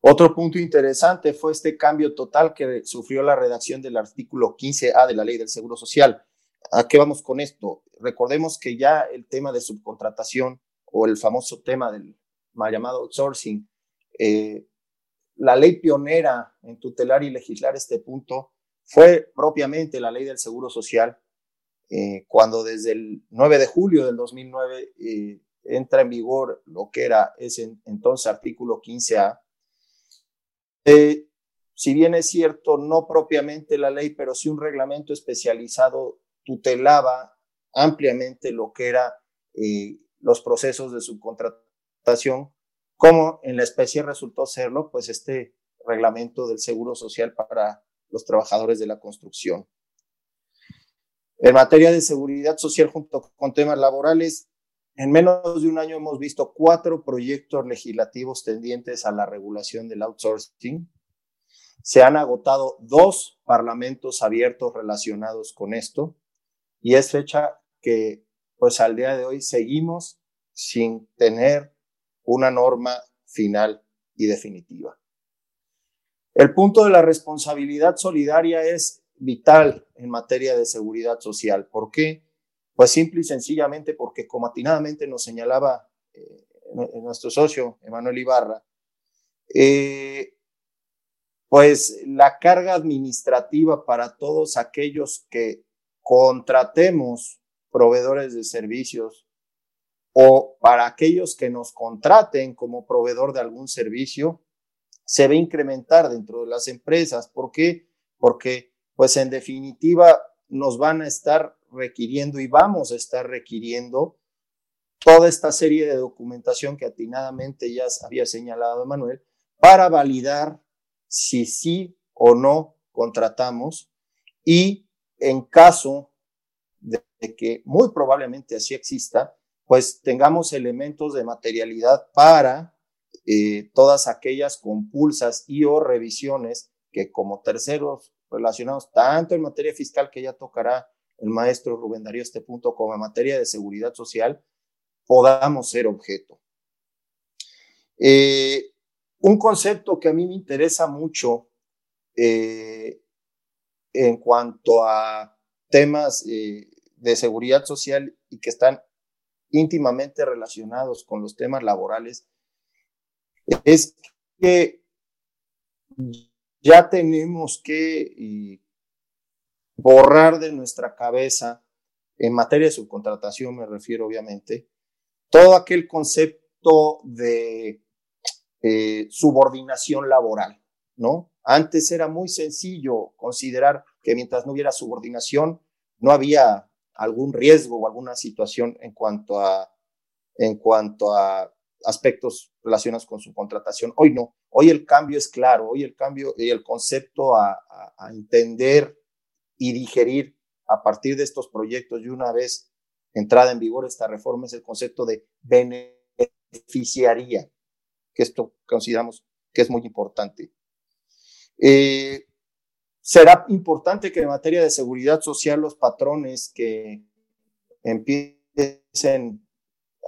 D: Otro punto interesante fue este cambio total que sufrió la redacción del artículo 15A de la Ley del Seguro Social. ¿A qué vamos con esto? Recordemos que ya el tema de subcontratación o el famoso tema del llamado outsourcing, eh, la ley pionera en tutelar y legislar este punto fue propiamente la Ley del Seguro Social, eh, cuando desde el 9 de julio del 2009 eh, entra en vigor lo que era ese entonces artículo 15A, eh, si bien es cierto, no propiamente la ley, pero sí un reglamento especializado tutelaba ampliamente lo que era eh, los procesos de subcontratación, como en la especie resultó serlo, pues este reglamento del Seguro Social para los trabajadores de la construcción. En materia de seguridad social junto con temas laborales, en menos de un año hemos visto cuatro proyectos legislativos tendientes a la regulación del outsourcing. Se han agotado dos parlamentos abiertos relacionados con esto y es fecha que pues al día de hoy seguimos sin tener una norma final y definitiva. El punto de la responsabilidad solidaria es vital en materia de seguridad social. ¿Por qué? Pues simple y sencillamente porque, como atinadamente nos señalaba eh, nuestro socio Emanuel Ibarra, eh, pues la carga administrativa para todos aquellos que contratemos proveedores de servicios o para aquellos que nos contraten como proveedor de algún servicio, se a incrementar dentro de las empresas. ¿Por qué? Porque, pues en definitiva, nos van a estar requiriendo y vamos a estar requiriendo toda esta serie de documentación que atinadamente ya había señalado Emanuel para validar si sí o no contratamos y en caso de que muy probablemente así exista, pues tengamos elementos de materialidad para eh, todas aquellas compulsas y o revisiones que como terceros relacionados tanto en materia fiscal que ya tocará el maestro Rubén Darío este punto como en materia de seguridad social podamos ser objeto. Eh, un concepto que a mí me interesa mucho eh, en cuanto a temas eh, de seguridad social y que están íntimamente relacionados con los temas laborales es que ya tenemos que borrar de nuestra cabeza, en materia de subcontratación me refiero obviamente, todo aquel concepto de eh, subordinación laboral, ¿no? Antes era muy sencillo considerar que mientras no hubiera subordinación, no había algún riesgo o alguna situación en cuanto a, en cuanto a aspectos relacionados con su contratación. Hoy no, hoy el cambio es claro, hoy el cambio y el concepto a, a entender y digerir a partir de estos proyectos y una vez entrada en vigor esta reforma es el concepto de beneficiaría que esto consideramos que es muy importante. Eh, será importante que en materia de seguridad social los patrones que empiecen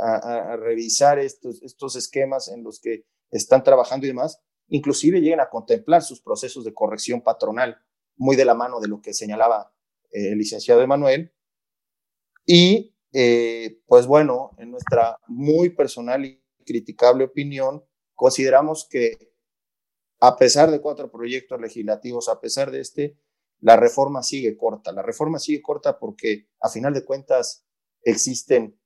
D: a, revisar estos, estos esquemas en los que están trabajando y demás, inclusive lleguen a contemplar sus procesos de corrección patronal, muy de la mano de lo que señalaba eh, el licenciado Emanuel. Y eh, pues bueno, en nuestra muy personal y criticable opinión, consideramos que a pesar de cuatro proyectos legislativos, a pesar de este, la reforma sigue corta. La reforma sigue corta porque a final de cuentas existen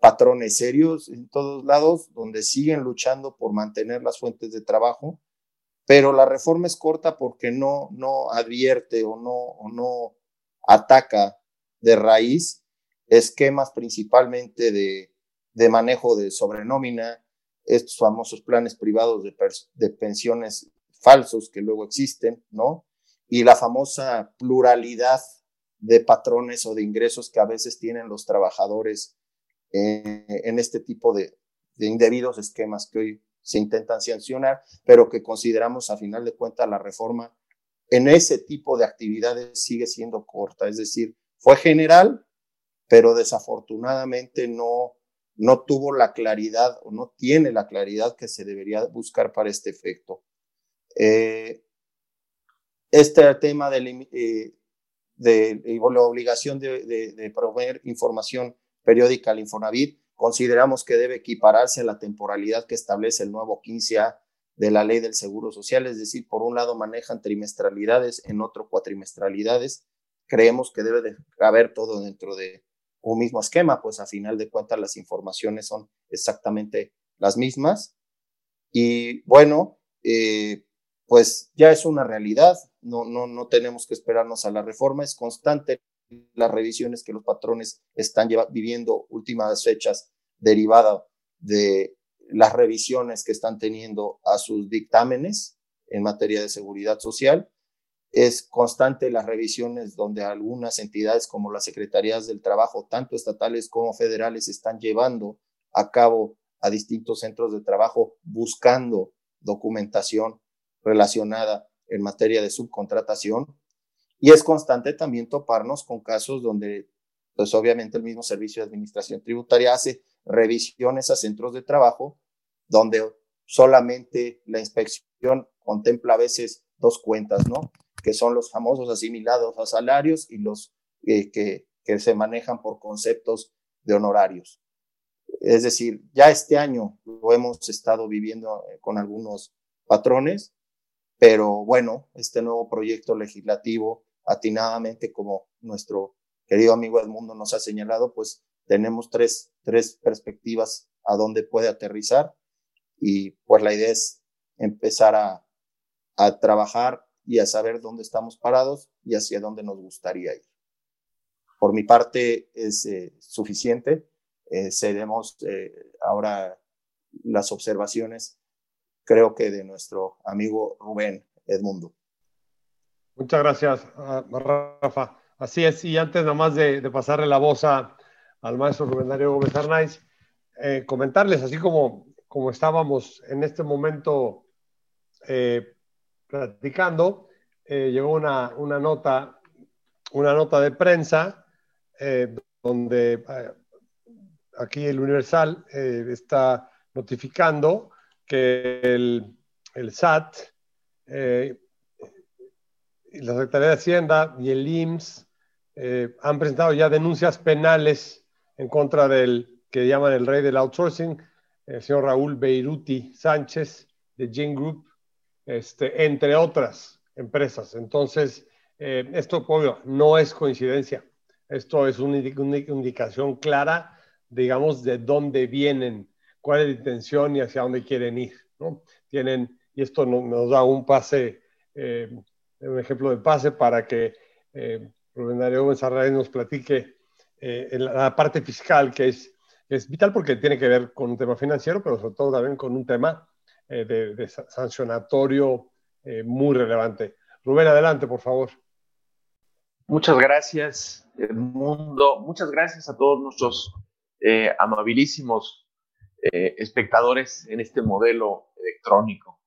D: patrones serios en todos lados donde siguen luchando por mantener las fuentes de trabajo, pero la reforma es corta porque no, no advierte o no, no ataca de raíz esquemas principalmente de, de manejo de sobrenómina, estos famosos planes privados de, pensiones falsos que luego existen, ¿no? Y la famosa pluralidad de patrones o de ingresos que a veces tienen los trabajadores eh, en este tipo de, indebidos esquemas que hoy se intentan sancionar, pero que consideramos a final de cuentas la reforma en ese tipo de actividades sigue siendo corta, es decir, fue general, pero desafortunadamente no, no tuvo la claridad o no tiene la claridad que se debería buscar para este efecto. Eh, este tema de, eh, la obligación de, de, información periódica al Infonavit, consideramos que debe equipararse a la temporalidad que establece el nuevo 15A de la ley del Seguro Social, es decir, por un lado manejan trimestralidades, en otro cuatrimestralidades. Creemos que debe de haber todo dentro de, un mismo esquema, pues a final de cuentas las informaciones son exactamente las mismas. Y bueno, eh, pues ya es una realidad, no, no, no tenemos que esperarnos a la reforma, es constante las revisiones que los patrones están viviendo últimas fechas derivada de las revisiones que están teniendo a sus dictámenes en materia de seguridad social es constante las revisiones donde algunas entidades como las secretarías del trabajo, tanto estatales como federales, están llevando a cabo a distintos centros de trabajo buscando documentación relacionada en materia de subcontratación. Y es constante también toparnos con casos donde, pues obviamente el mismo Servicio de Administración Tributaria hace revisiones a centros de trabajo donde solamente la inspección contempla a veces dos cuentas, ¿no? Que son los famosos asimilados a salarios y los eh, que, que se manejan por conceptos de honorarios. Es decir, ya este año lo hemos estado viviendo eh, con algunos patrones, pero bueno, este nuevo proyecto legislativo, atinadamente como nuestro querido amigo Edmundo nos ha señalado, pues tenemos tres, tres perspectivas a donde puede aterrizar y pues la idea es empezar a, a trabajar y a saber dónde estamos parados y hacia dónde nos gustaría ir. Por mi parte es eh, suficiente. Eh, eh, ahora las observaciones, creo que de nuestro amigo Rubén Edmundo.
B: Muchas gracias, ah, Rafa. Así es, y antes nada más de, pasarle la voz a, al maestro Rubén Darío Gómez Arnaiz, eh, comentarles, así como, como estábamos en este momento eh, platicando, eh, llegó una, una, nota, una nota de prensa donde aquí el Universal está notificando que el, el SAT, la Secretaría de Hacienda y el IMSS han presentado ya denuncias penales en contra del que llaman el rey del outsourcing, el señor Raúl Beiruti Sánchez de Gene Group, este, entre otras empresas. Entonces, eh, esto obvio, no es coincidencia. Esto es una, indicación clara, digamos, de dónde vienen, cuál es la intención y hacia dónde quieren ir. ¿no? Tienen, y esto nos da un pase, eh, un ejemplo de pase para que eh, Rubén Darío Gómez nos platique eh, en la parte fiscal, que es, es vital porque tiene que ver con un tema financiero, pero sobre todo también con un tema eh, de, sancionatorio eh, muy relevante. Rubén, adelante, por favor.
E: Muchas gracias, mundo. Muchas gracias a todos nuestros amabilísimos espectadores en este modelo electrónico.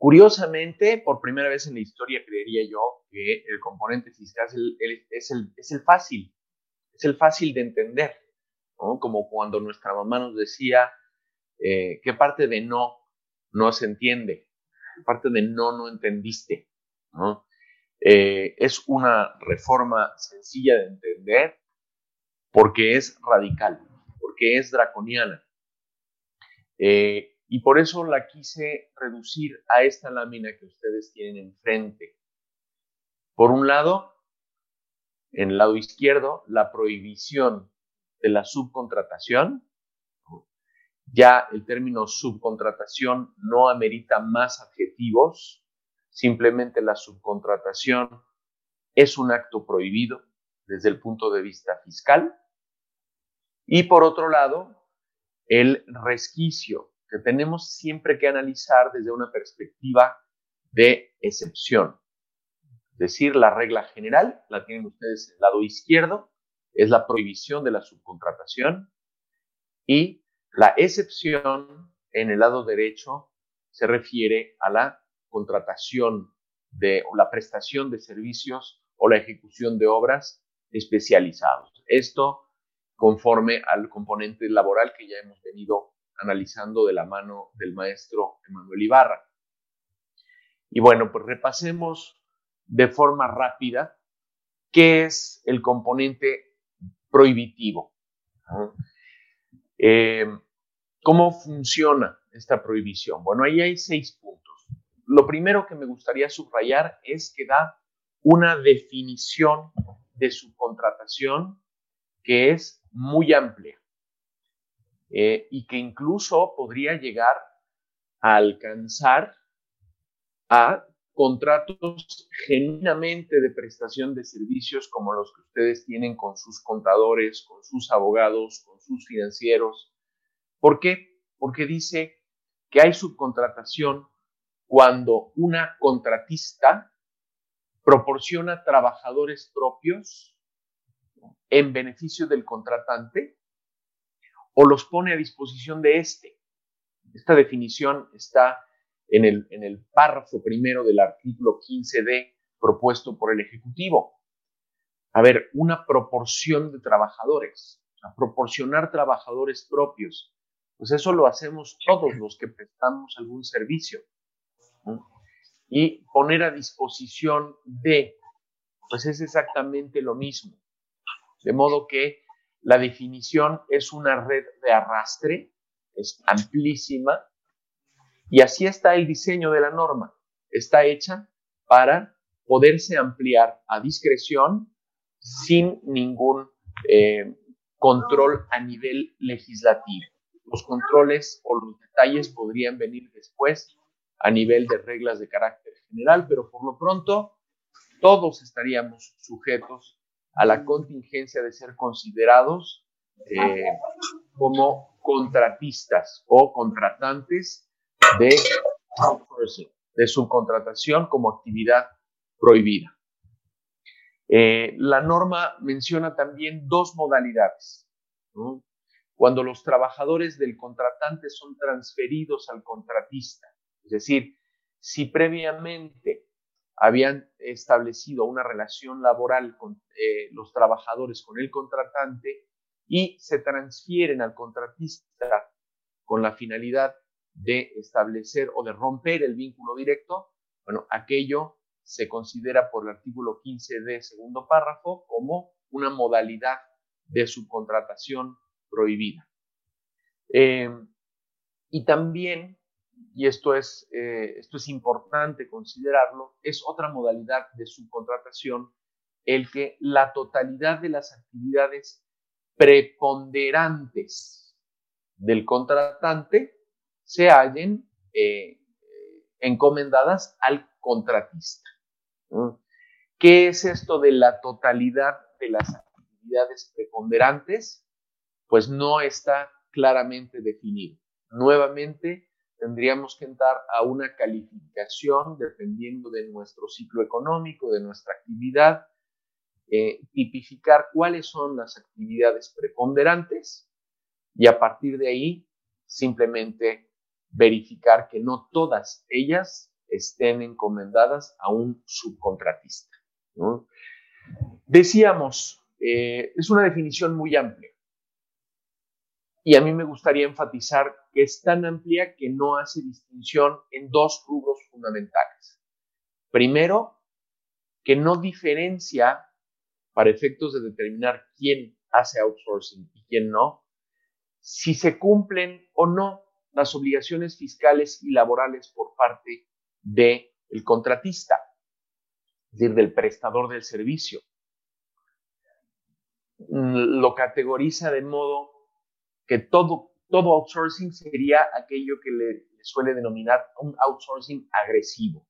E: Curiosamente, por primera vez en la historia, creería yo que el componente fiscal es el, fácil, es el fácil de entender, como cuando nuestra mamá nos decía eh, qué parte de no no se entiende, parte de no no entendiste. Eh, es una reforma sencilla de entender porque es radical, porque es draconiana. Eh, y por eso la quise reducir a esta lámina que ustedes tienen enfrente. Por un lado, en el lado izquierdo, la prohibición de la subcontratación. Ya el término subcontratación no amerita más adjetivos, simplemente la subcontratación es un acto prohibido desde el punto de vista fiscal. Y por otro lado, el resquicio que tenemos siempre que analizar desde una perspectiva de excepción. Es decir, la regla general, la tienen ustedes en el lado izquierdo, es la prohibición de la subcontratación y la excepción en el lado derecho se refiere a la contratación de o la prestación de servicios o la ejecución de obras especializados. Esto conforme al componente laboral que ya hemos venido analizando de la mano del maestro Emanuel Ibarra. Y bueno, pues repasemos de forma rápida qué es el componente prohibitivo. Eh, ¿Cómo funciona esta prohibición? Bueno, ahí hay seis puntos. Lo primero que me gustaría subrayar es que da una definición de subcontratación que es muy amplia. Eh, y que incluso podría llegar a alcanzar a contratos genuinamente de prestación de servicios como los que ustedes tienen con sus contadores, con sus abogados, con sus financieros. ¿Por qué? Porque dice que hay subcontratación cuando una contratista proporciona trabajadores propios en beneficio del contratante o los pone a disposición de éste. Esta definición está en el, en el párrafo primero del artículo 15D propuesto por el Ejecutivo. A ver, una proporción de trabajadores, a proporcionar trabajadores propios, pues eso lo hacemos todos los que prestamos algún servicio. Y poner a disposición de, pues es exactamente lo mismo. De modo que la definición es una red de arrastre, es amplísima, y así está el diseño de la norma. Está hecha para poderse ampliar a discreción sin ningún eh, control a nivel legislativo. Los controles o los detalles podrían venir después a nivel de reglas de carácter general, pero por lo pronto todos estaríamos sujetos a la contingencia de ser considerados eh, como contratistas o contratantes de de subcontratación como actividad prohibida. Eh, la norma menciona también dos modalidades. Cuando los trabajadores del contratante son transferidos al contratista, es decir, si previamente habían establecido una relación laboral con eh, los trabajadores con el contratante y se transfieren al contratista con la finalidad de establecer o de romper el vínculo directo, bueno, aquello se considera por el artículo 15 de segundo párrafo como una modalidad de subcontratación prohibida. Eh, y también, y esto es, eh, esto es importante considerarlo, es otra modalidad de subcontratación el que la totalidad de las actividades preponderantes del contratante se hallen eh, encomendadas al contratista. ¿Qué es esto de la totalidad de las actividades preponderantes? Pues no está claramente definido. Nuevamente, tendríamos que entrar a una calificación dependiendo de nuestro ciclo económico, de nuestra actividad, eh, tipificar cuáles son las actividades preponderantes y a partir de ahí simplemente verificar que no todas ellas estén encomendadas a un subcontratista. Decíamos, eh, es una definición muy amplia. Y a mí me gustaría enfatizar que es tan amplia que no hace distinción en dos rubros fundamentales. Primero, que no diferencia para efectos de determinar quién hace outsourcing y quién no, si se cumplen o no las obligaciones fiscales y laborales por parte del el contratista, es decir, del prestador del servicio. Lo categoriza de modo que todo, todo outsourcing sería aquello que le, suele denominar un outsourcing agresivo,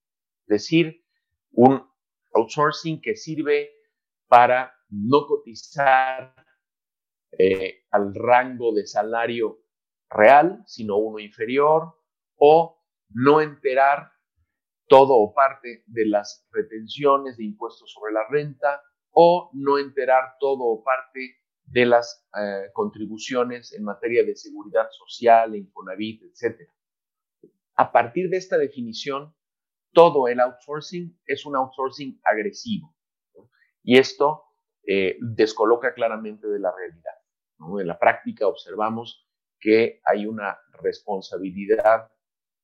E: es decir, un outsourcing que sirve para no cotizar eh, al rango de salario real, sino uno inferior, o no enterar todo o parte de las retenciones de impuestos sobre la renta o no enterar todo o parte de las eh, contribuciones en materia de seguridad social, Infonavit, etc. A partir de esta definición, todo el outsourcing es un outsourcing agresivo. Y esto eh, descoloca claramente de la realidad. En la práctica observamos que hay una responsabilidad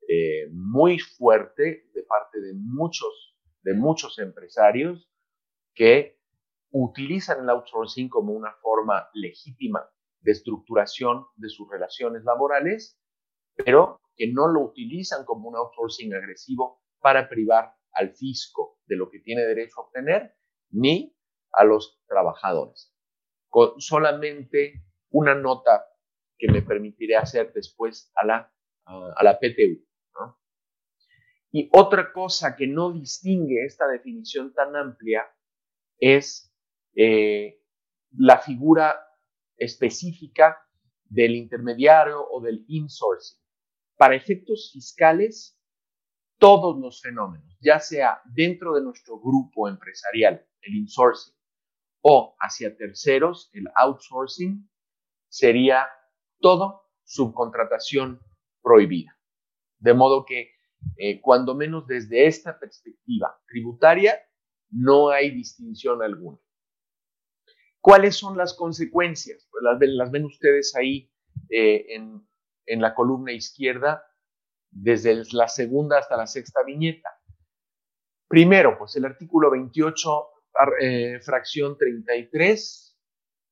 E: eh, muy fuerte de parte de muchos, de muchos empresarios que utilizan el outsourcing como una forma legítima de estructuración de sus relaciones laborales, pero que no lo utilizan como un outsourcing agresivo para privar al fisco de lo que tiene derecho a obtener, ni a los trabajadores. Con solamente una nota que me permitiré hacer después a la, a la PTU. Y otra cosa que no distingue esta definición tan amplia es eh, la figura específica del intermediario o del insourcing. Para efectos fiscales, todos los fenómenos, ya sea dentro de nuestro grupo empresarial, el insourcing, o hacia terceros, el outsourcing, sería todo subcontratación prohibida. De modo que eh, cuando menos desde esta perspectiva tributaria, no hay distinción alguna. ¿Cuáles son las consecuencias? Pues las, ven, ustedes ahí eh, en, la columna izquierda desde la segunda hasta la sexta viñeta. Primero, pues el artículo 28, eh, fracción 33,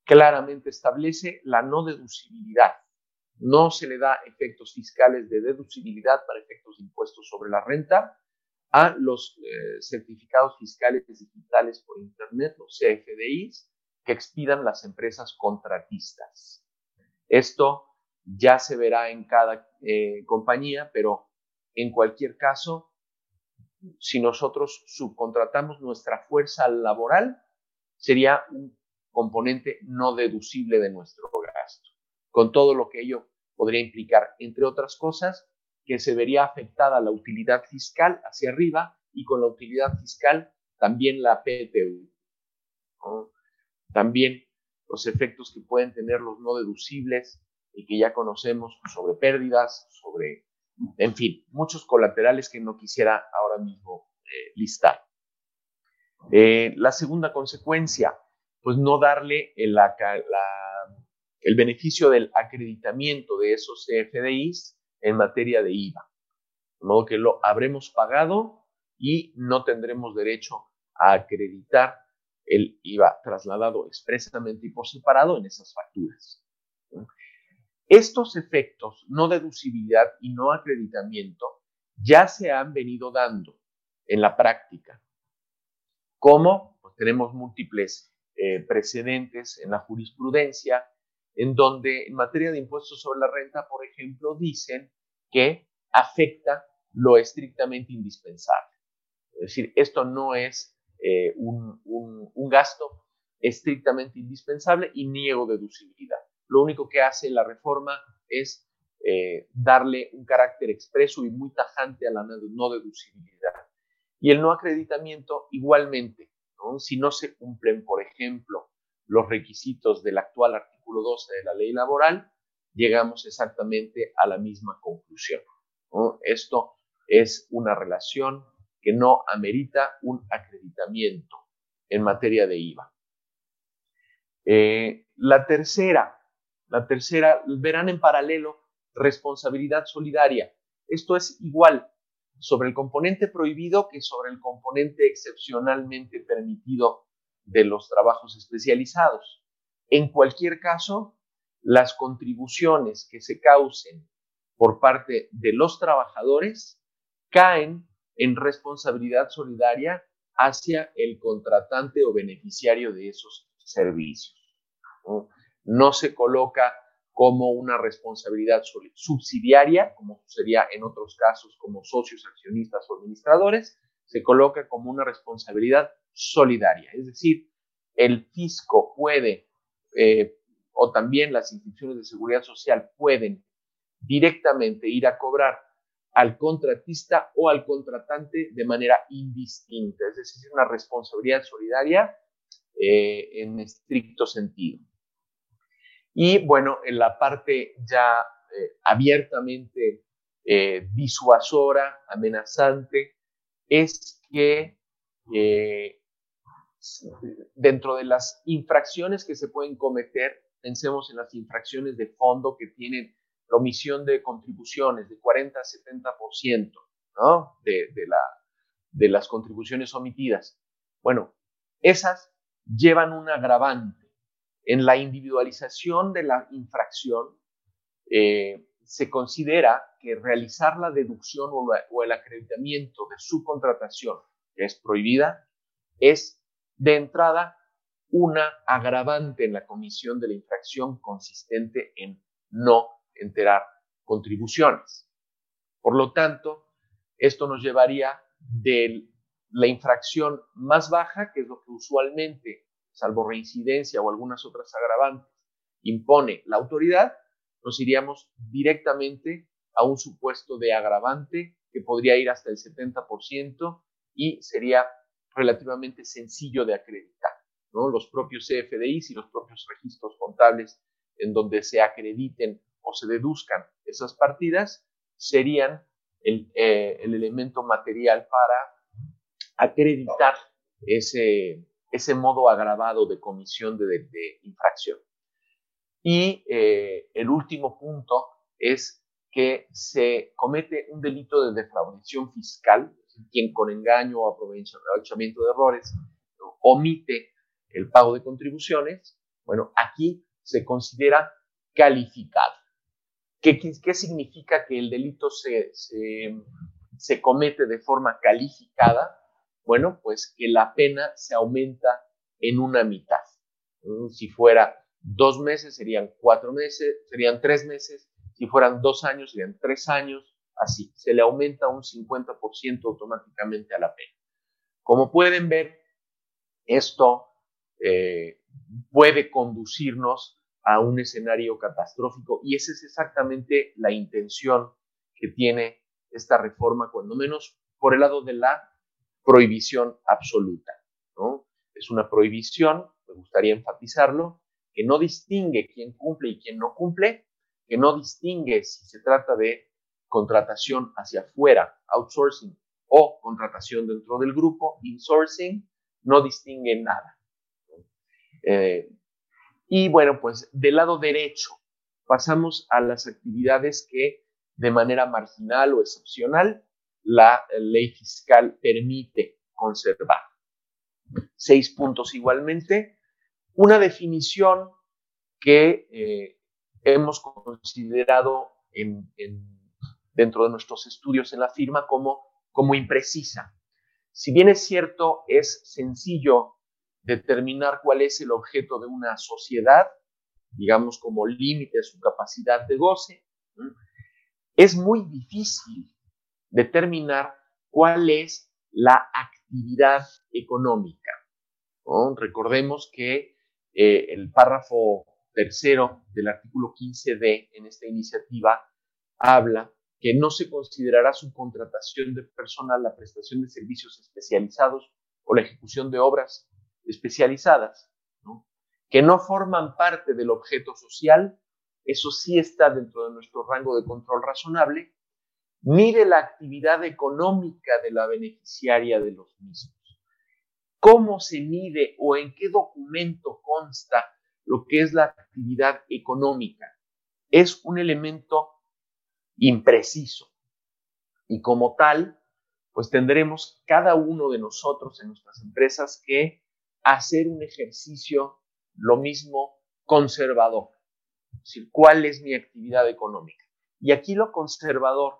E: claramente establece la no deducibilidad. No se le da efectos fiscales de deducibilidad para efectos de impuestos sobre la renta a los eh, certificados fiscales digitales por Internet, los CFDIs, que expidan las empresas contratistas. Esto ya se verá en cada eh, compañía, pero en cualquier caso, si nosotros subcontratamos nuestra fuerza laboral, sería un componente no deducible de nuestro gasto, con todo lo que ello podría implicar, entre otras cosas, que se vería afectada la utilidad fiscal hacia arriba y con la utilidad fiscal también la PTU. También los efectos que pueden tener los no deducibles y que ya conocemos sobre pérdidas, sobre, en fin, muchos colaterales que no quisiera ahora mismo eh, listar. Eh, la segunda consecuencia, pues no darle el, el beneficio del acreditamiento de esos CFDIs en materia de IVA. De modo que lo habremos pagado y no tendremos derecho a acreditar el IVA trasladado expresamente y por separado en esas facturas. Estos efectos, no deducibilidad y no acreditamiento, ya se han venido dando en la práctica. ¿Cómo? Pues tenemos múltiples eh, precedentes en la jurisprudencia, en donde en materia de impuestos sobre la renta, por ejemplo, dicen que afecta lo estrictamente indispensable. Es decir, esto no es eh, un, gasto estrictamente indispensable y niego deducibilidad. Lo único que hace la reforma es eh, darle un carácter expreso y muy tajante a la no deducibilidad. Y el no acreditamiento igualmente, si no se cumplen, por ejemplo, los requisitos del actual artículo 12 de la ley laboral, llegamos exactamente a la misma conclusión. Esto es una relación que no amerita un acreditamiento en materia de IVA. Eh, la tercera, la tercera, verán en paralelo responsabilidad solidaria. Esto es igual sobre el componente prohibido que sobre el componente excepcionalmente permitido de los trabajos especializados. En cualquier caso, las contribuciones que se causen por parte de los trabajadores caen en responsabilidad solidaria hacia el contratante o beneficiario de esos servicios. No, se coloca como una responsabilidad subsidiaria, como sería en otros casos como socios, accionistas o administradores, se coloca como una responsabilidad solidaria. Es decir, el fisco puede eh, o también las instituciones de seguridad social pueden directamente ir a cobrar al contratista o al contratante de manera indistinta, es decir, una responsabilidad solidaria eh, en estricto sentido. Y bueno, en la parte ya eh, abiertamente eh, disuasora, amenazante, es que dentro de las infracciones que se pueden cometer Pensemos en las infracciones de fondo que tienen la omisión de contribuciones de 40 a 70% ¿no? de, la, de las contribuciones omitidas. Bueno, esas llevan un agravante. En la individualización de la infracción, eh, se considera que realizar la deducción o, o, el acreditamiento de su contratación, que es prohibida, es de entrada una agravante en la comisión de la infracción consistente en no enterar contribuciones. Por lo tanto, esto nos llevaría de la infracción más baja, que es lo que usualmente, salvo reincidencia o algunas otras agravantes, impone la autoridad, nos iríamos directamente a un supuesto de agravante que podría ir hasta el 70% y sería relativamente sencillo de acreditar los propios CFDIs y los propios registros contables en donde se acrediten o se deduzcan esas partidas serían el, eh, elemento material para acreditar ese, ese modo agravado de comisión de, infracción. Y eh, el último punto es que se comete un delito de defraudación fiscal, quien con engaño o aprovechamiento de errores omite el pago de contribuciones, bueno, aquí se considera calificado. ¿Qué, significa que el delito se, se, comete de forma calificada? Bueno, pues que la pena se aumenta en una mitad. Si fuera dos meses, serían cuatro meses, serían tres meses. Si fueran dos años, serían tres años. Así, se le aumenta un 50% automáticamente a la pena. Como pueden ver, esto eh, puede conducirnos a un escenario catastrófico y esa es exactamente la intención que tiene esta reforma, cuando menos por el lado de la prohibición absoluta. Es una prohibición, me gustaría enfatizarlo, que no distingue quién cumple y quién no cumple, que no distingue si se trata de contratación hacia afuera, outsourcing, o contratación dentro del grupo, insourcing, no distingue nada. Eh, y bueno, pues del lado derecho pasamos a las actividades que de manera marginal o excepcional la ley fiscal permite conservar. Seis puntos igualmente. Una definición que eh, hemos considerado dentro de nuestros estudios en la firma como, como imprecisa. Si bien es cierto, es sencillo determinar cuál es el objeto de una sociedad, digamos como límite a su capacidad de goce, es muy difícil determinar cuál es la actividad económica. Recordemos que eh, el párrafo tercero del artículo 15d en esta iniciativa habla que no se considerará su contratación de personal la prestación de servicios especializados o la ejecución de obras especializadas, que no forman parte del objeto social, eso sí está dentro de nuestro rango de control razonable, ni de la actividad económica de la beneficiaria de los mismos. ¿Cómo se mide o en qué documento consta lo que es la actividad económica? Es un elemento impreciso y como tal, pues tendremos cada uno de nosotros en nuestras empresas que hacer un ejercicio lo mismo conservador. Es decir, ¿cuál es mi actividad económica? Y aquí lo conservador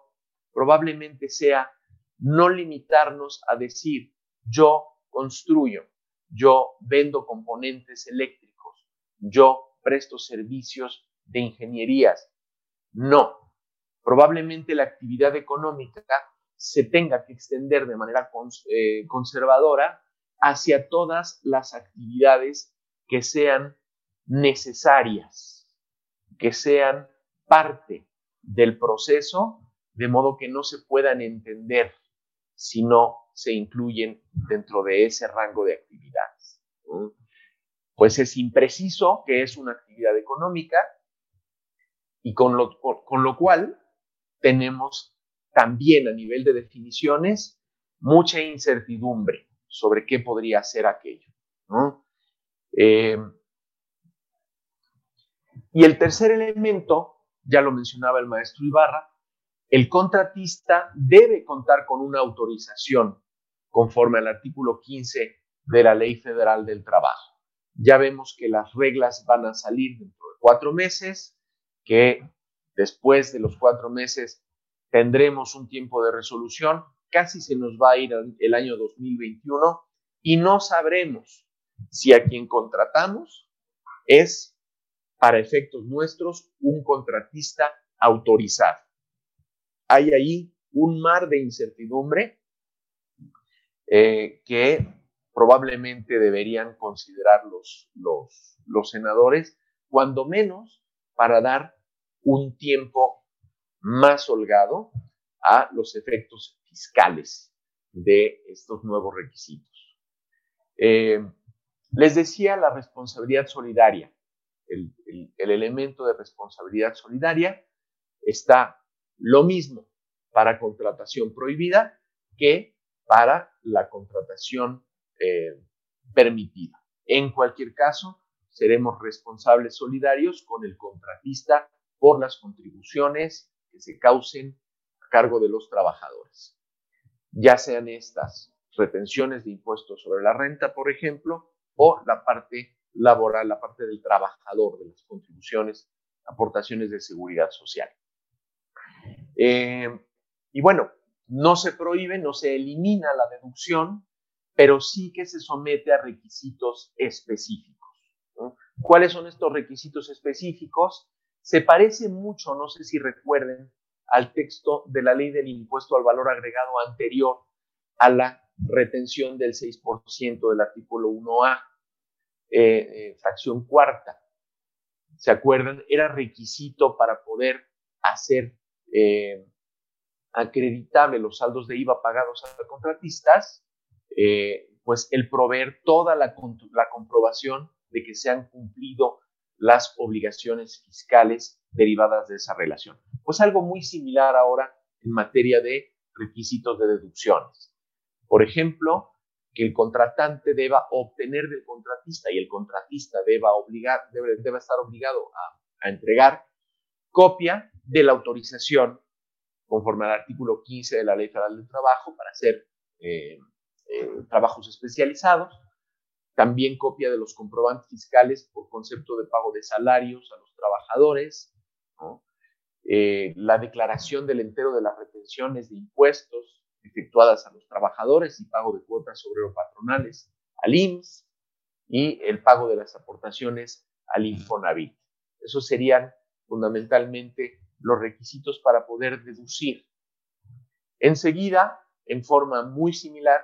E: probablemente sea no limitarnos a decir, yo construyo, yo vendo componentes eléctricos, yo presto servicios de ingenierías. No, probablemente la actividad económica se tenga que extender de manera eh, conservadora hacia todas las actividades que sean necesarias, que sean parte del proceso, de modo que no se puedan entender si no se incluyen dentro de ese rango de actividades. Pues es impreciso que es una actividad económica y con lo, con lo cual tenemos también a nivel de definiciones mucha incertidumbre sobre qué podría ser aquello. Eh, y el tercer elemento, ya lo mencionaba el maestro Ibarra, el contratista debe contar con una autorización conforme al artículo 15 de la Ley Federal del Trabajo. Ya vemos que las reglas van a salir dentro de cuatro meses, que después de los cuatro meses tendremos un tiempo de resolución casi se nos va a ir el año 2021 y no sabremos si a quien contratamos es, para efectos nuestros, un contratista autorizado. Hay ahí un mar de incertidumbre eh, que probablemente deberían considerar los, los, los senadores, cuando menos para dar un tiempo más holgado a los efectos fiscales de estos nuevos requisitos. Eh, les decía la responsabilidad solidaria. El, el, elemento de responsabilidad solidaria está lo mismo para contratación prohibida que para la contratación eh, permitida. En cualquier caso, seremos responsables solidarios con el contratista por las contribuciones que se causen a cargo de los trabajadores, ya sean estas retenciones de impuestos sobre la renta, por ejemplo, o la parte laboral, la parte del trabajador, de las contribuciones, aportaciones de seguridad social. Eh, y bueno, no se prohíbe, no se elimina la deducción, pero sí que se somete a requisitos específicos. ¿Cuáles son estos requisitos específicos? Se parece mucho, no sé si recuerden, al texto de la ley del impuesto al valor agregado anterior a la retención del 6% del artículo 1A, eh, eh, fracción cuarta. ¿Se acuerdan? Era requisito para poder hacer eh, acreditable los saldos de IVA pagados a contratistas, pues el proveer toda la, la comprobación de que se han cumplido las obligaciones fiscales derivadas de esa relación. Pues algo muy similar ahora en materia de requisitos de deducciones. Por ejemplo, que el contratante deba obtener del contratista y el contratista deba, obligar, debe, estar obligado a, entregar copia de la autorización conforme al artículo 15 de la Ley Federal del Trabajo para hacer eh, eh, trabajos especializados, también copia de los comprobantes fiscales por concepto de pago de salarios a los trabajadores, eh, la declaración del entero de las retenciones de impuestos efectuadas a los trabajadores y pago de cuotas obrero-patronales al IMSS y el pago de las aportaciones al Infonavit. Esos serían fundamentalmente los requisitos para poder deducir. Enseguida, en forma muy similar,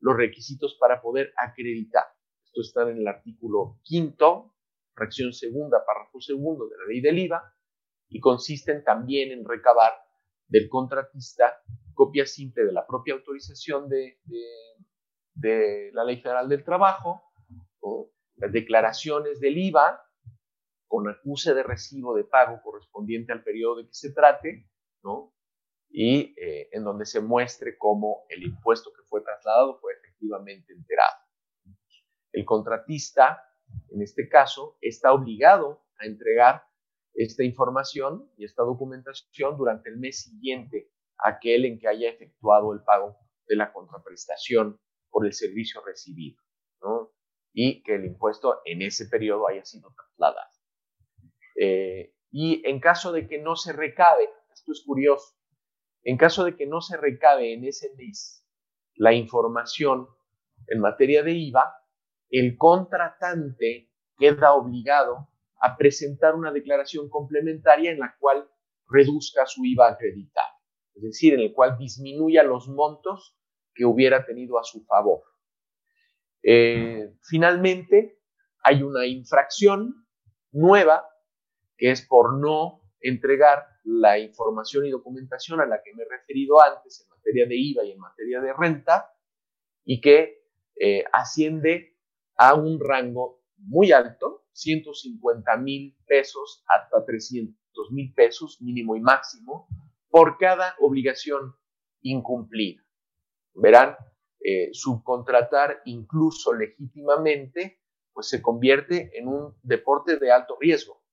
E: los requisitos para poder acreditar. Esto está en el artículo quinto, fracción segunda, párrafo segundo de la ley del IVA, y consisten también en recabar del contratista copia simple de la propia autorización de, de, la Ley Federal del Trabajo, o las declaraciones del IVA con acuse de recibo de pago correspondiente al periodo de que se trate, ¿no? y eh, en donde se muestre cómo el impuesto que fue trasladado fue efectivamente enterado. El contratista, en este caso, está obligado a entregar esta información y esta documentación durante el mes siguiente a aquel en que haya efectuado el pago de la contraprestación por el servicio recibido, ¿no? y que el impuesto en ese periodo haya sido trasladado. Eh, y en caso de que no se recabe, esto es curioso, en caso de que no se recabe en ese mes la información en materia de IVA, el contratante queda obligado a presentar una declaración complementaria en la cual reduzca su IVA acreditado, es decir, en el cual disminuya los montos que hubiera tenido a su favor. Eh, finalmente, hay una infracción nueva que es por no entregar la información y documentación a la que me he referido antes en materia de IVA y en materia de renta y que eh, asciende a un rango muy alto, 150 mil pesos hasta 300 mil pesos mínimo y máximo por cada obligación incumplida. Verán, eh, subcontratar incluso legítimamente, pues se convierte en un deporte de alto riesgo.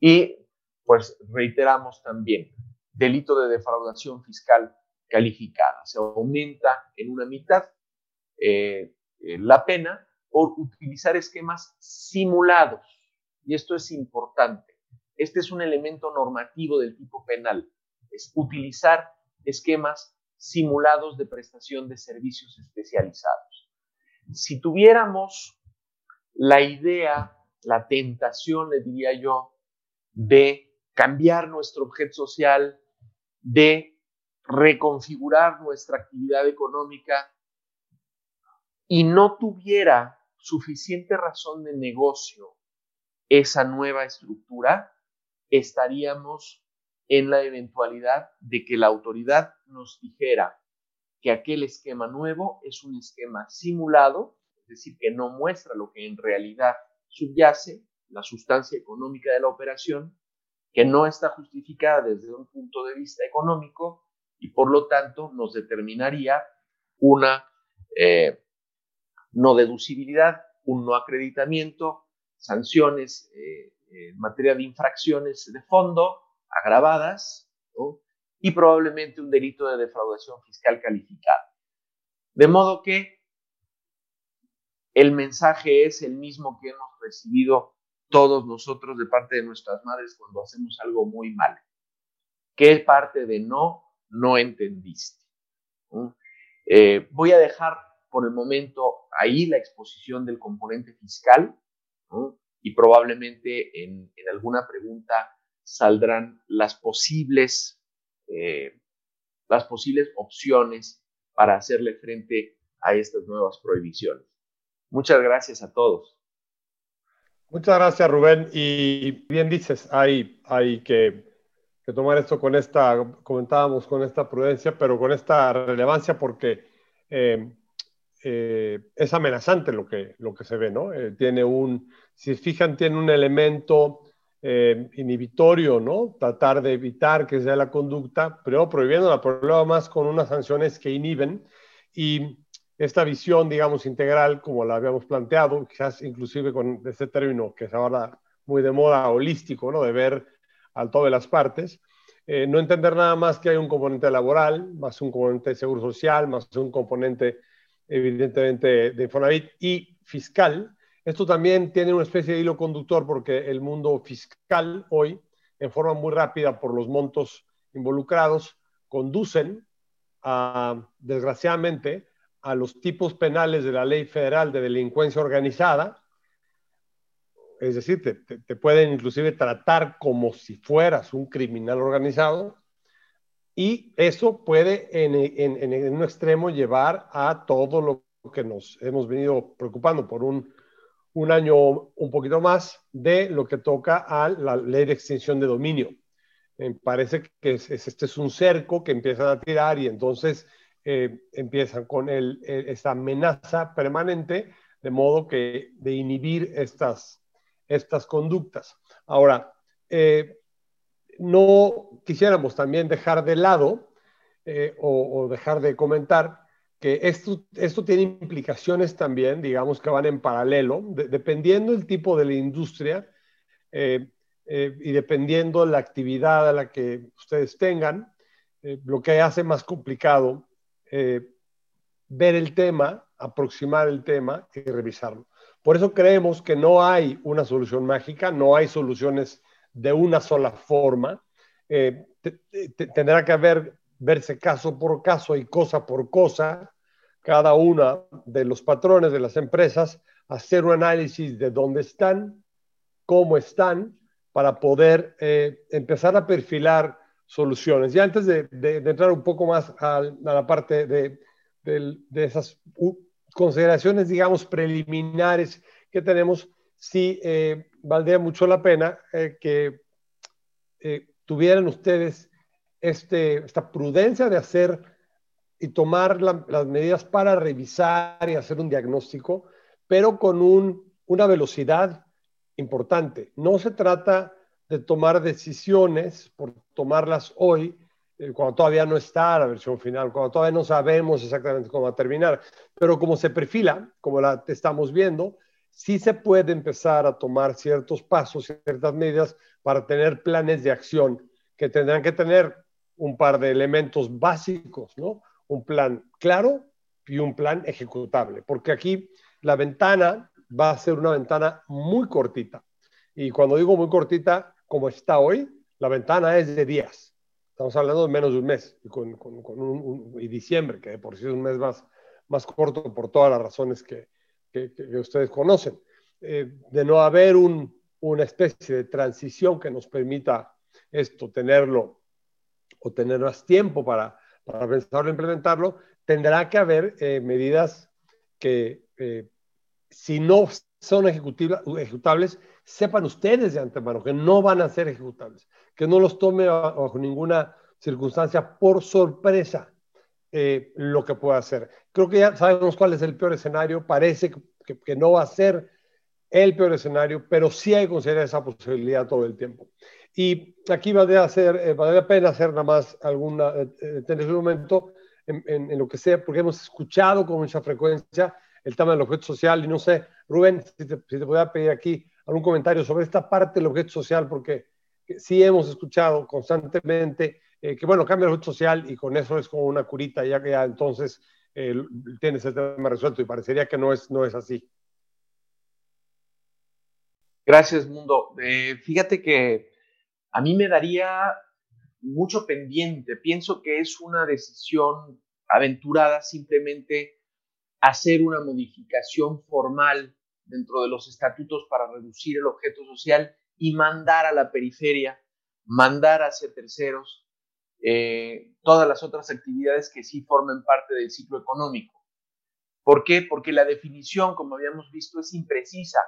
E: Y pues reiteramos también, delito de defraudación fiscal calificada. Se aumenta en una mitad eh, eh, la pena por utilizar esquemas simulados. Y esto es importante. Este es un elemento normativo del tipo penal. Es utilizar esquemas simulados de prestación de servicios especializados. Si tuviéramos la idea, la tentación, le diría yo, de cambiar nuestro objeto social, de reconfigurar nuestra actividad económica y no tuviera suficiente razón de negocio esa nueva estructura, estaríamos en la eventualidad de que la autoridad nos dijera que aquel esquema nuevo es un esquema simulado, es decir, que no muestra lo que en realidad subyace, la sustancia económica de la operación, que no está justificada desde un punto de vista económico y por lo tanto nos determinaría una eh, no deducibilidad, un no acreditamiento, sanciones eh, en materia de infracciones de fondo, agravadas y probablemente un delito de defraudación fiscal calificada. De modo que el mensaje es el mismo que hemos recibido todos nosotros de parte de nuestras madres cuando hacemos algo muy mal. ¿Qué parte de no no entendiste? Eh, voy a dejar por el momento ahí la exposición del componente fiscal y probablemente en, alguna pregunta saldrán las posibles, eh, las posibles opciones para hacerle frente a estas nuevas prohibiciones. Muchas gracias a todos.
B: Muchas gracias, Rubén. Y bien dices, hay, hay que, tomar esto con esta, comentábamos con esta prudencia, pero con esta relevancia porque eh, eh, es amenazante lo que, lo que se ve, ¿no? Eh, tiene un, si fijan, tiene un elemento inhibitorio, ¿no? Tratar de evitar que sea la conducta, pero prohibiendo la problema más con unas sanciones que inhiben. Y esta visión, digamos, integral, como la habíamos planteado, quizás inclusive con este término que es ahora muy de moda, holístico, ¿no? De ver al todo de las partes. Eh, no entender nada más que hay un componente laboral, más un componente de seguro social, más un componente, evidentemente, de Infonavit y fiscal. Esto también tiene una especie de hilo conductor porque el mundo fiscal hoy, en forma muy rápida por los montos involucrados, conducen a, desgraciadamente, a los tipos penales de la ley federal de delincuencia organizada, es decir, te, pueden inclusive tratar como si fueras un criminal organizado, y eso puede en, en, un extremo llevar a todo lo que nos hemos venido preocupando por un, un año un poquito más de lo que toca a la ley de extinción de dominio. Me parece que este es un cerco que empiezan a tirar y entonces eh, empiezan con el, esta amenaza permanente, de modo que de inhibir estas, estas conductas. Ahora, eh, no quisiéramos también dejar de lado eh, o, dejar de comentar que esto, esto tiene implicaciones también, digamos que van en paralelo, dependiendo del tipo de la industria y dependiendo la actividad a la que ustedes tengan, lo que hace más complicado eh, ver el tema, aproximar el tema y revisarlo. Por eso creemos que no hay una solución mágica, no hay soluciones de una sola forma. Eh, tendrá que haber, verse caso por caso y cosa por cosa, cada una de los patrones de las empresas, hacer un análisis de dónde están, cómo están, para poder eh, empezar a perfilar soluciones. Y antes de, entrar un poco más a, la parte de, esas consideraciones, digamos, preliminares que tenemos, sí eh, valdría mucho la pena eh, que eh, tuvieran ustedes este, esta prudencia de hacer y tomar las medidas para revisar y hacer un diagnóstico, pero con una velocidad importante. No se trata de tomar decisiones, por tomarlas hoy, eh, cuando todavía no está la versión final, cuando todavía no sabemos exactamente cómo va a terminar. Pero como se perfila, como la estamos viendo, sí se puede empezar a tomar ciertos pasos, ciertas medidas para tener planes de acción que tendrán que tener un par de elementos básicos, ¿no? Un plan claro y un plan ejecutable, porque aquí la ventana va a ser una ventana muy cortita. Y cuando digo muy cortita, como está hoy, la ventana es de días. Estamos hablando de menos de un mes y, con, un, y diciembre, que por sí es un mes más, más corto por todas las razones que, que, ustedes conocen. Eh, de no haber un, una especie de transición que nos permita esto, tenerlo o tener más tiempo para, para pensarlo e implementarlo, tendrá que haber eh, medidas que, eh, si no son ejecutables, sepan ustedes de antemano que no van a ser ejecutables, que no los tome bajo ninguna circunstancia por sorpresa eh, lo que pueda hacer. Creo que ya sabemos cuál es el peor escenario, parece que, que, no va a ser el peor escenario, pero sí hay que considerar esa posibilidad todo el tiempo. Y aquí vale, hacer, eh, vale la pena hacer nada más alguna, eh, tener un momento en, en, lo que sea, porque hemos escuchado con mucha frecuencia el tema del objeto social y no sé, Rubén, si te, si te pedir aquí algún comentario sobre esta parte del objeto social, porque sí hemos escuchado constantemente eh, que, bueno, cambia el objeto social y con eso es como una curita, ya que ya entonces eh, tienes el tema resuelto y parecería que no es, no es así.
E: Gracias, Mundo. Eh, fíjate que a mí me daría mucho pendiente. Pienso que es una decisión aventurada simplemente hacer una modificación formal dentro de los estatutos para reducir el objeto social y mandar a la periferia, mandar hacia terceros eh, todas las otras actividades que sí formen parte del ciclo económico. ¿Por qué? Porque la definición, como habíamos visto, es imprecisa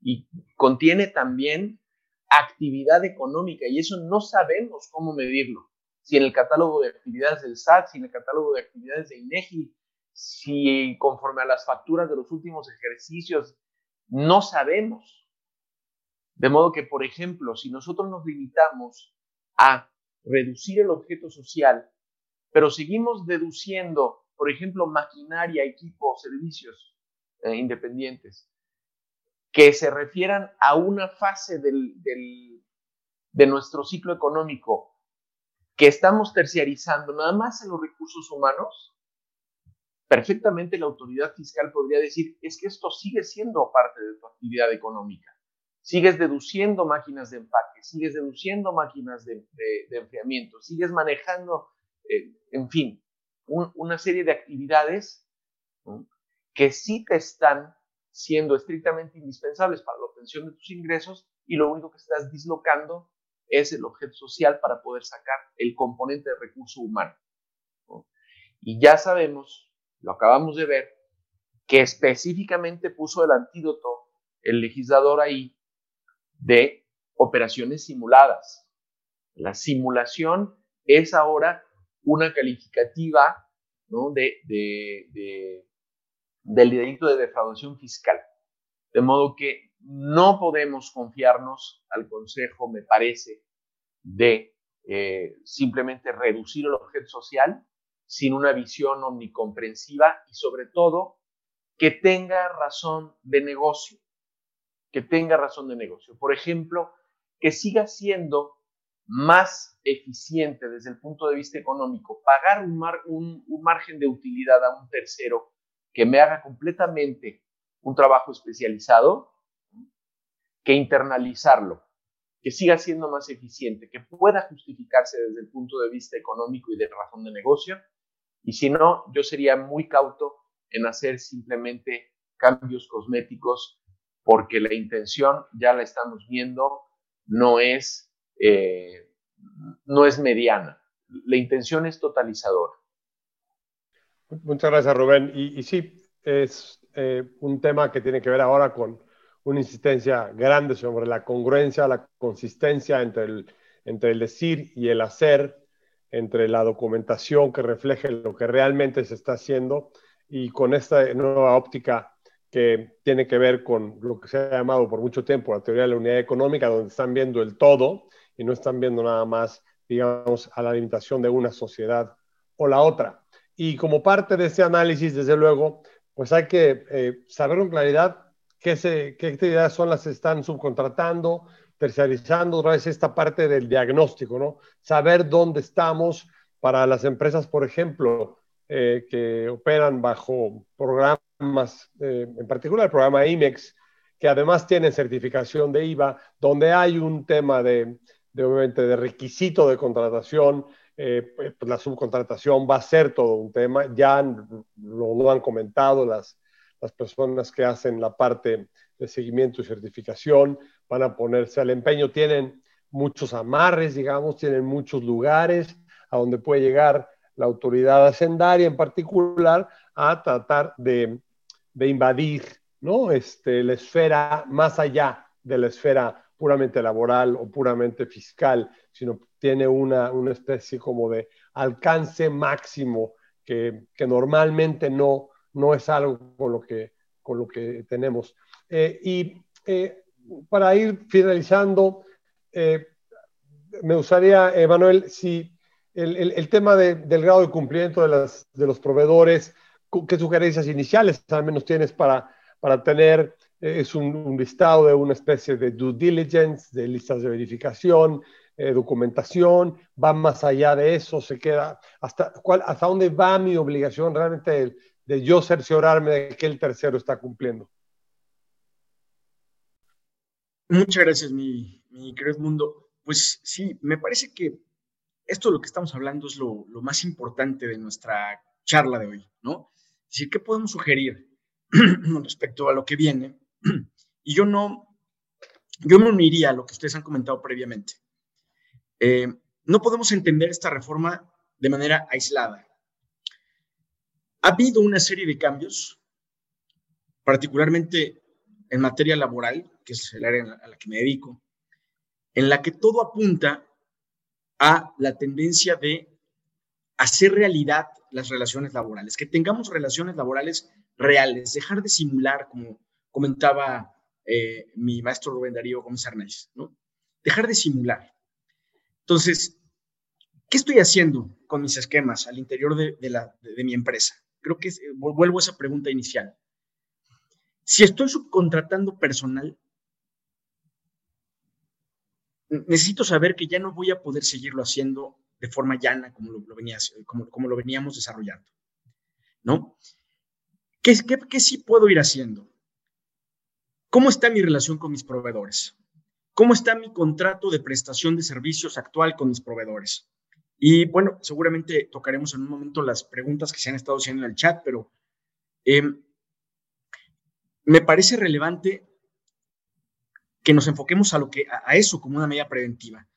E: y contiene también actividad económica y eso no sabemos cómo medirlo. Si en el catálogo de actividades del SAT, si en el catálogo de actividades de INEGI, si conforme a las facturas de los últimos ejercicios, no sabemos. De modo que, por ejemplo, si nosotros nos limitamos a reducir el objeto social, pero seguimos deduciendo, por ejemplo, maquinaria, equipo, servicios eh, independientes, que se refieran a una fase de nuestro ciclo económico que estamos terciarizando nada más en los recursos humanos, perfectamente la autoridad fiscal podría decir, es que esto sigue siendo parte de tu actividad económica. Sigues deduciendo máquinas de empaque, sigues deduciendo máquinas de, enfriamiento, sigues manejando, eh, en fin, una serie de actividades que sí te están siendo estrictamente indispensables para la obtención de tus ingresos y lo único que estás dislocando es el objeto social para poder sacar el componente de recurso humano. Y ya sabemos, lo acabamos de ver, que específicamente puso el antídoto el legislador ahí de operaciones simuladas. La simulación es ahora una calificativa de, de, del delito de defraudación fiscal. De modo que no podemos confiarnos al Consejo, me parece, de eh, simplemente reducir el objeto social sin una visión omnicomprensiva y sobre todo que tenga razón de negocio, que tenga razón de negocio. Por ejemplo, que siga siendo más eficiente desde el punto de vista económico pagar un margen de utilidad a un tercero que me haga completamente un trabajo especializado, que internalizarlo, que siga siendo más eficiente, que pueda justificarse desde el punto de vista económico y de razón de negocio. Y si no, yo sería muy cauto en hacer simplemente cambios cosméticos porque la intención, ya la estamos viendo, no es, eh, no es mediana. La intención es totalizadora.
B: Muchas gracias, Rubén. Y, sí, es eh, un tema que tiene que ver ahora con una insistencia grande sobre la congruencia, la consistencia entre el, entre el decir y el hacer, entre la documentación que refleje lo que realmente se está haciendo y con esta nueva óptica que tiene que ver con lo que se ha llamado por mucho tiempo la teoría de la unidad económica, donde están viendo el todo y no están viendo nada más, digamos, a la limitación de una sociedad o la otra. Y como parte de ese análisis, desde luego, pues hay que eh, saber con claridad qué, qué actividades son las que están subcontratando, terciarizando, otra vez esta parte del diagnóstico, ¿no? Saber dónde estamos para las empresas, por ejemplo, eh, que operan bajo programas, eh, en particular el programa IMEX, que además tienen certificación de IVA, donde hay un tema de, obviamente, de requisito de contratación, eh, pues, la subcontratación va a ser todo un tema. Ya lo, han comentado las, las personas que hacen la parte de seguimiento y certificación, van a ponerse al empeño, tienen muchos amarres, digamos, tienen muchos lugares a donde puede llegar la autoridad hacendaria en particular a tratar de, de invadir ¿no? este, la esfera más allá de la esfera puramente laboral o puramente fiscal, sino tiene una, una especie como de alcance máximo que, que, normalmente no, no es algo con lo que, con lo que tenemos. Eh, y eh, para ir finalizando, eh, me gustaría, Manuel, si el, el, tema de, del grado de cumplimiento de, las, de los proveedores, ¿qué sugerencias iniciales al menos tienes para, para tener es un, listado de una especie de due diligence, de listas de verificación, eh, documentación, va más allá de eso, se queda, hasta, hasta dónde va mi obligación realmente de, de yo cerciorarme de que el tercero está cumpliendo.
C: Muchas gracias, mi, mi querido mundo. Pues sí, me parece que esto de lo que estamos hablando es lo, más importante de nuestra charla de hoy, ¿no? Es decir, ¿qué podemos sugerir [clears throat] respecto a lo que viene? [clears throat] Y yo no, yo me uniría a lo que ustedes han comentado previamente. Eh, no podemos entender esta reforma de manera aislada. Ha habido una serie de cambios, particularmente en materia laboral, que es el área a la que me dedico, en la que todo apunta la tendencia de hacer realidad las relaciones laborales, que tengamos relaciones laborales reales, dejar de simular, como comentaba eh, mi maestro Rubén Darío Gómez Arnaiz, ¿no? Dejar de simular. Entonces, ¿qué estoy haciendo con mis esquemas al interior de, mi empresa? Creo que vuelvo a esa pregunta inicial. Si estoy subcontratando personal, necesito saber que ya no voy a poder seguirlo haciendo de forma llana como lo, veníamos desarrollando. ¿No? ¿Qué, qué, qué sí puedo ir haciendo? ¿Cómo está mi relación con mis proveedores? ¿Cómo está mi contrato de prestación de servicios actual con mis proveedores? Y bueno, seguramente tocaremos en un momento las preguntas que se han estado haciendo en el chat, pero em, me parece relevante que nos enfoquemos a, lo que, a eso como una medida preventiva.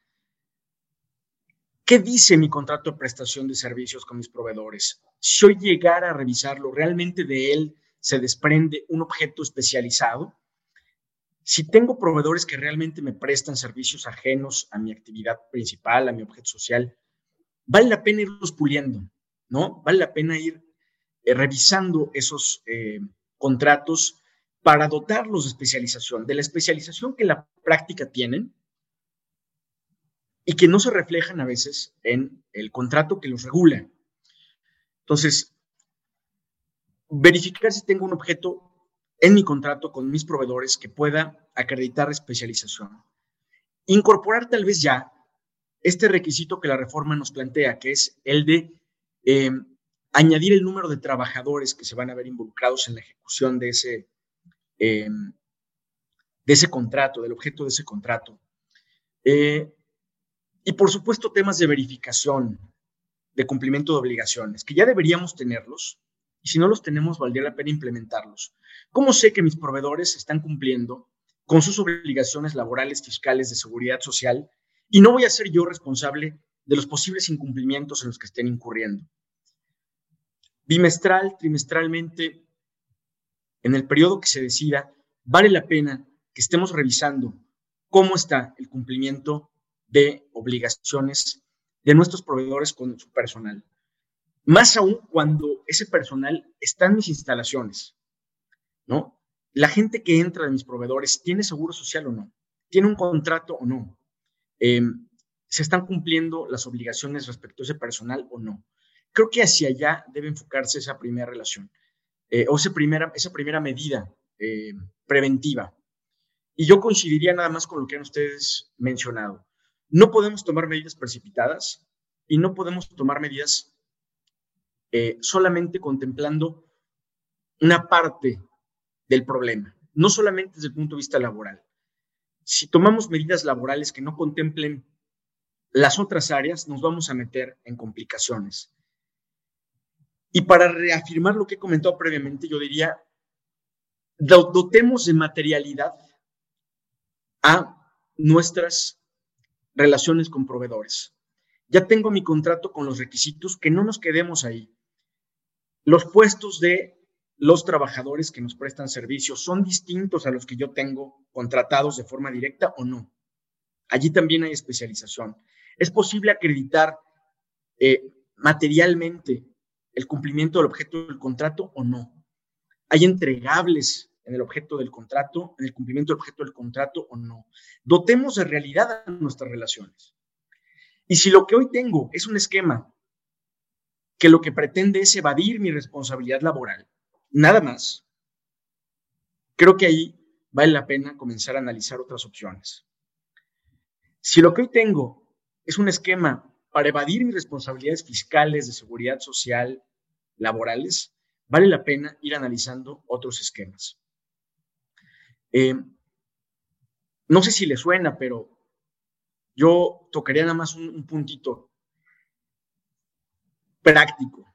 C: ¿Qué dice mi contrato de prestación de servicios con mis proveedores? Si hoy llegara a revisarlo, ¿realmente de él se desprende un objeto especializado? Si tengo proveedores que realmente me prestan servicios ajenos a mi actividad principal, a mi objeto social, vale la pena irlos puliendo, ¿no? Vale la pena ir eh, revisando esos eh, contratos para dotarlos de especialización, de la especialización que la práctica tienen y que no se reflejan a veces en el contrato que los regula. Entonces, verificar si tengo un objeto en mi contrato con mis proveedores que pueda acreditar especialización. Incorporar tal vez ya este requisito que la reforma nos plantea, que es el de eh, añadir el número de trabajadores que se van a ver involucrados en la ejecución de ese, eh, de ese contrato, del objeto de ese contrato. Eh, y por supuesto temas de verificación, de cumplimiento de obligaciones, que ya deberíamos tenerlos, y si no los tenemos, valdría la pena implementarlos. ¿Cómo sé que mis proveedores están cumpliendo con sus obligaciones laborales, fiscales, de seguridad social? Y no voy a ser yo responsable de los posibles incumplimientos en los que estén incurriendo. Bimestral, trimestralmente, en el periodo que se decida, vale la pena que estemos revisando cómo está el cumplimiento de obligaciones de nuestros proveedores con su personal. Más aún cuando ese personal está en mis instalaciones, ¿no? La gente que entra de mis proveedores tiene seguro social o no, tiene un contrato o no, em, se están cumpliendo las obligaciones respecto a ese personal o no. Creo que hacia allá debe enfocarse esa primera relación eh, o esa primera, esa primera medida eh, preventiva. Y yo coincidiría nada más con lo que han ustedes mencionado. No podemos tomar medidas precipitadas y no podemos tomar medidas eh, solamente contemplando una parte del problema, no solamente desde el punto de vista laboral. Si tomamos medidas laborales que no contemplen las otras áreas, nos vamos a meter en complicaciones. Y para reafirmar lo que he comentado previamente, yo diría, dotemos de materialidad a nuestras relaciones con proveedores. Ya tengo mi contrato con los requisitos, que no nos quedemos ahí. Los puestos de los trabajadores que nos prestan servicios son distintos a los que yo tengo contratados de forma directa o no. Allí también hay especialización. Es posible acreditar eh, materialmente el cumplimiento del objeto del contrato o no. Hay entregables en el objeto del contrato, en el cumplimiento del objeto del contrato o no. Dotemos de realidad a nuestras relaciones. Y si lo que hoy tengo es un esquema que lo que pretende es evadir mi responsabilidad laboral. Nada más. Creo que ahí vale la pena comenzar a analizar otras opciones. Si lo que hoy tengo es un esquema para evadir mis responsabilidades fiscales de seguridad social, laborales, vale la pena ir analizando otros esquemas. Eh, no sé si le suena, pero yo tocaría nada más un, puntito práctico.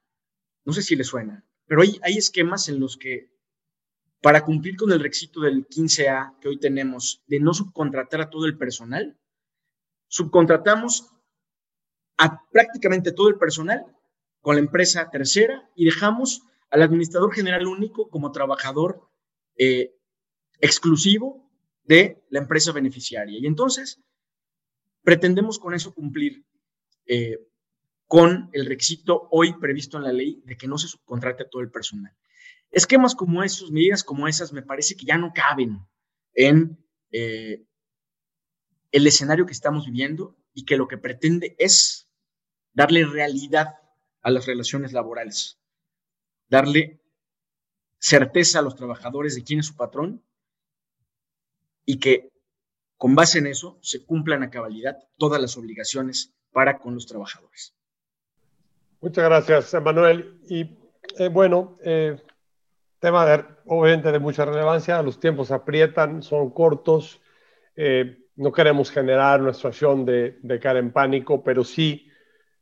C: No sé si le suena, pero hay, hay esquemas en los que para cumplir con el requisito del 15A que hoy tenemos de no subcontratar a todo el personal, subcontratamos a prácticamente todo el personal con la empresa tercera y dejamos al administrador general único como trabajador eh, exclusivo de la empresa beneficiaria. Y entonces pretendemos con eso cumplir eh, con el requisito hoy previsto en la ley de que no se subcontrate a todo el personal. Esquemas como esos, medidas como esas, me parece que ya no caben en eh, el escenario que estamos viviendo y que lo que pretende es darle realidad a las relaciones laborales, darle certeza a los trabajadores de quién es su patrón y que con base en eso se cumplan a cabalidad todas las obligaciones para con los trabajadores.
B: Muchas gracias, Manuel. Y eh, bueno, eh, tema de, obviamente de mucha relevancia, los tiempos aprietan, son cortos, eh, no queremos generar una situación de, de cara en pánico, pero sí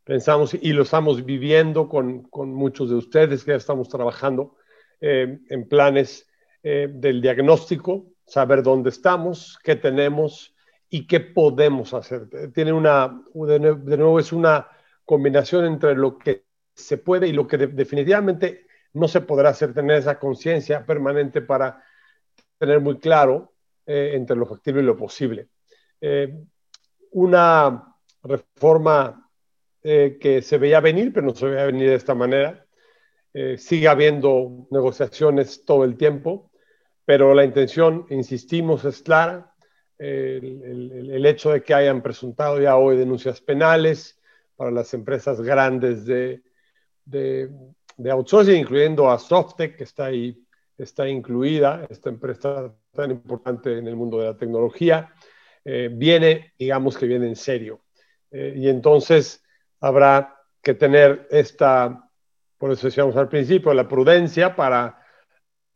B: pensamos y lo estamos viviendo con, con muchos de ustedes que estamos trabajando en planes del diagnóstico, saber dónde estamos, qué tenemos y qué podemos hacer. Tiene una, de nuevo, es una combinación entre lo que se puede y lo que definitivamente no se podrá hacer, tener esa conciencia permanente para tener muy claro eh, entre lo factible y lo posible. Eh, una reforma eh, que se veía venir, pero no se veía venir de esta manera. sigue habiendo negociaciones todo el tiempo pero la intención, insistimos, es clara. El, hecho de que hayan presentado ya hoy denuncias penales para las empresas grandes de, de, outsourcing, incluyendo a Softec, que está ahí, está incluida, esta empresa tan importante en el mundo de la tecnología, eh, viene, digamos que viene en serio. Eh, y entonces habrá que tener esta, por eso decíamos al principio, la prudencia para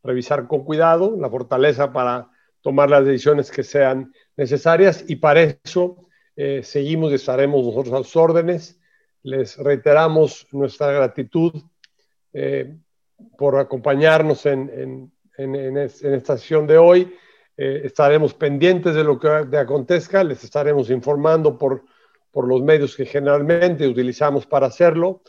B: revisar con cuidado, la fortaleza para tomar las decisiones que sean necesarias y para eso eh, seguimos y estaremos nosotros a sus órdenes. Les reiteramos nuestra gratitud por acompañarnos en, esta sesión de hoy. Eh, estaremos pendientes de lo que acontezca, les estaremos informando por, por los medios que generalmente utilizamos para hacerlo.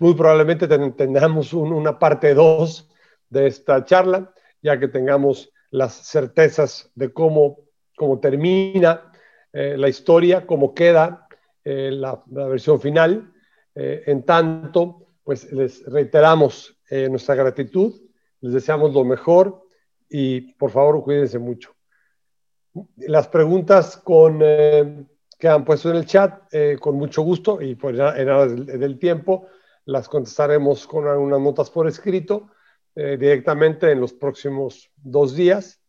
B: muy probablemente tengamos una parte 2 de esta charla, ya que tengamos las certezas de cómo, cómo termina eh, la historia, cómo queda eh, la, versión final. Eh, en tanto, pues les reiteramos nuestra gratitud, les deseamos lo mejor y por favor cuídense mucho. Las preguntas con, que han puesto en el chat, con mucho gusto y por en aras del tiempo, las contestaremos con algunas notas por escrito eh, directamente en los próximos dos días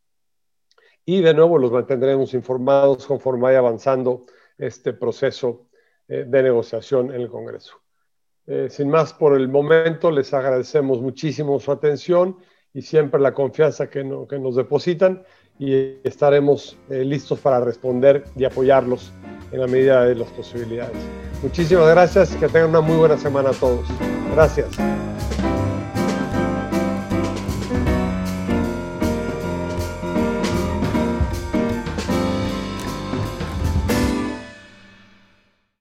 B: y de nuevo los mantendremos informados conforme vaya avanzando este proceso eh, de negociación en el Congreso. Eh, sin más por el momento, les agradecemos muchísimo su atención y siempre la confianza que, nos depositan y estaremos listos para responder y apoyarlos en la medida de las posibilidades. Muchísimas gracias que tengan una muy buena semana a todos. Gracias.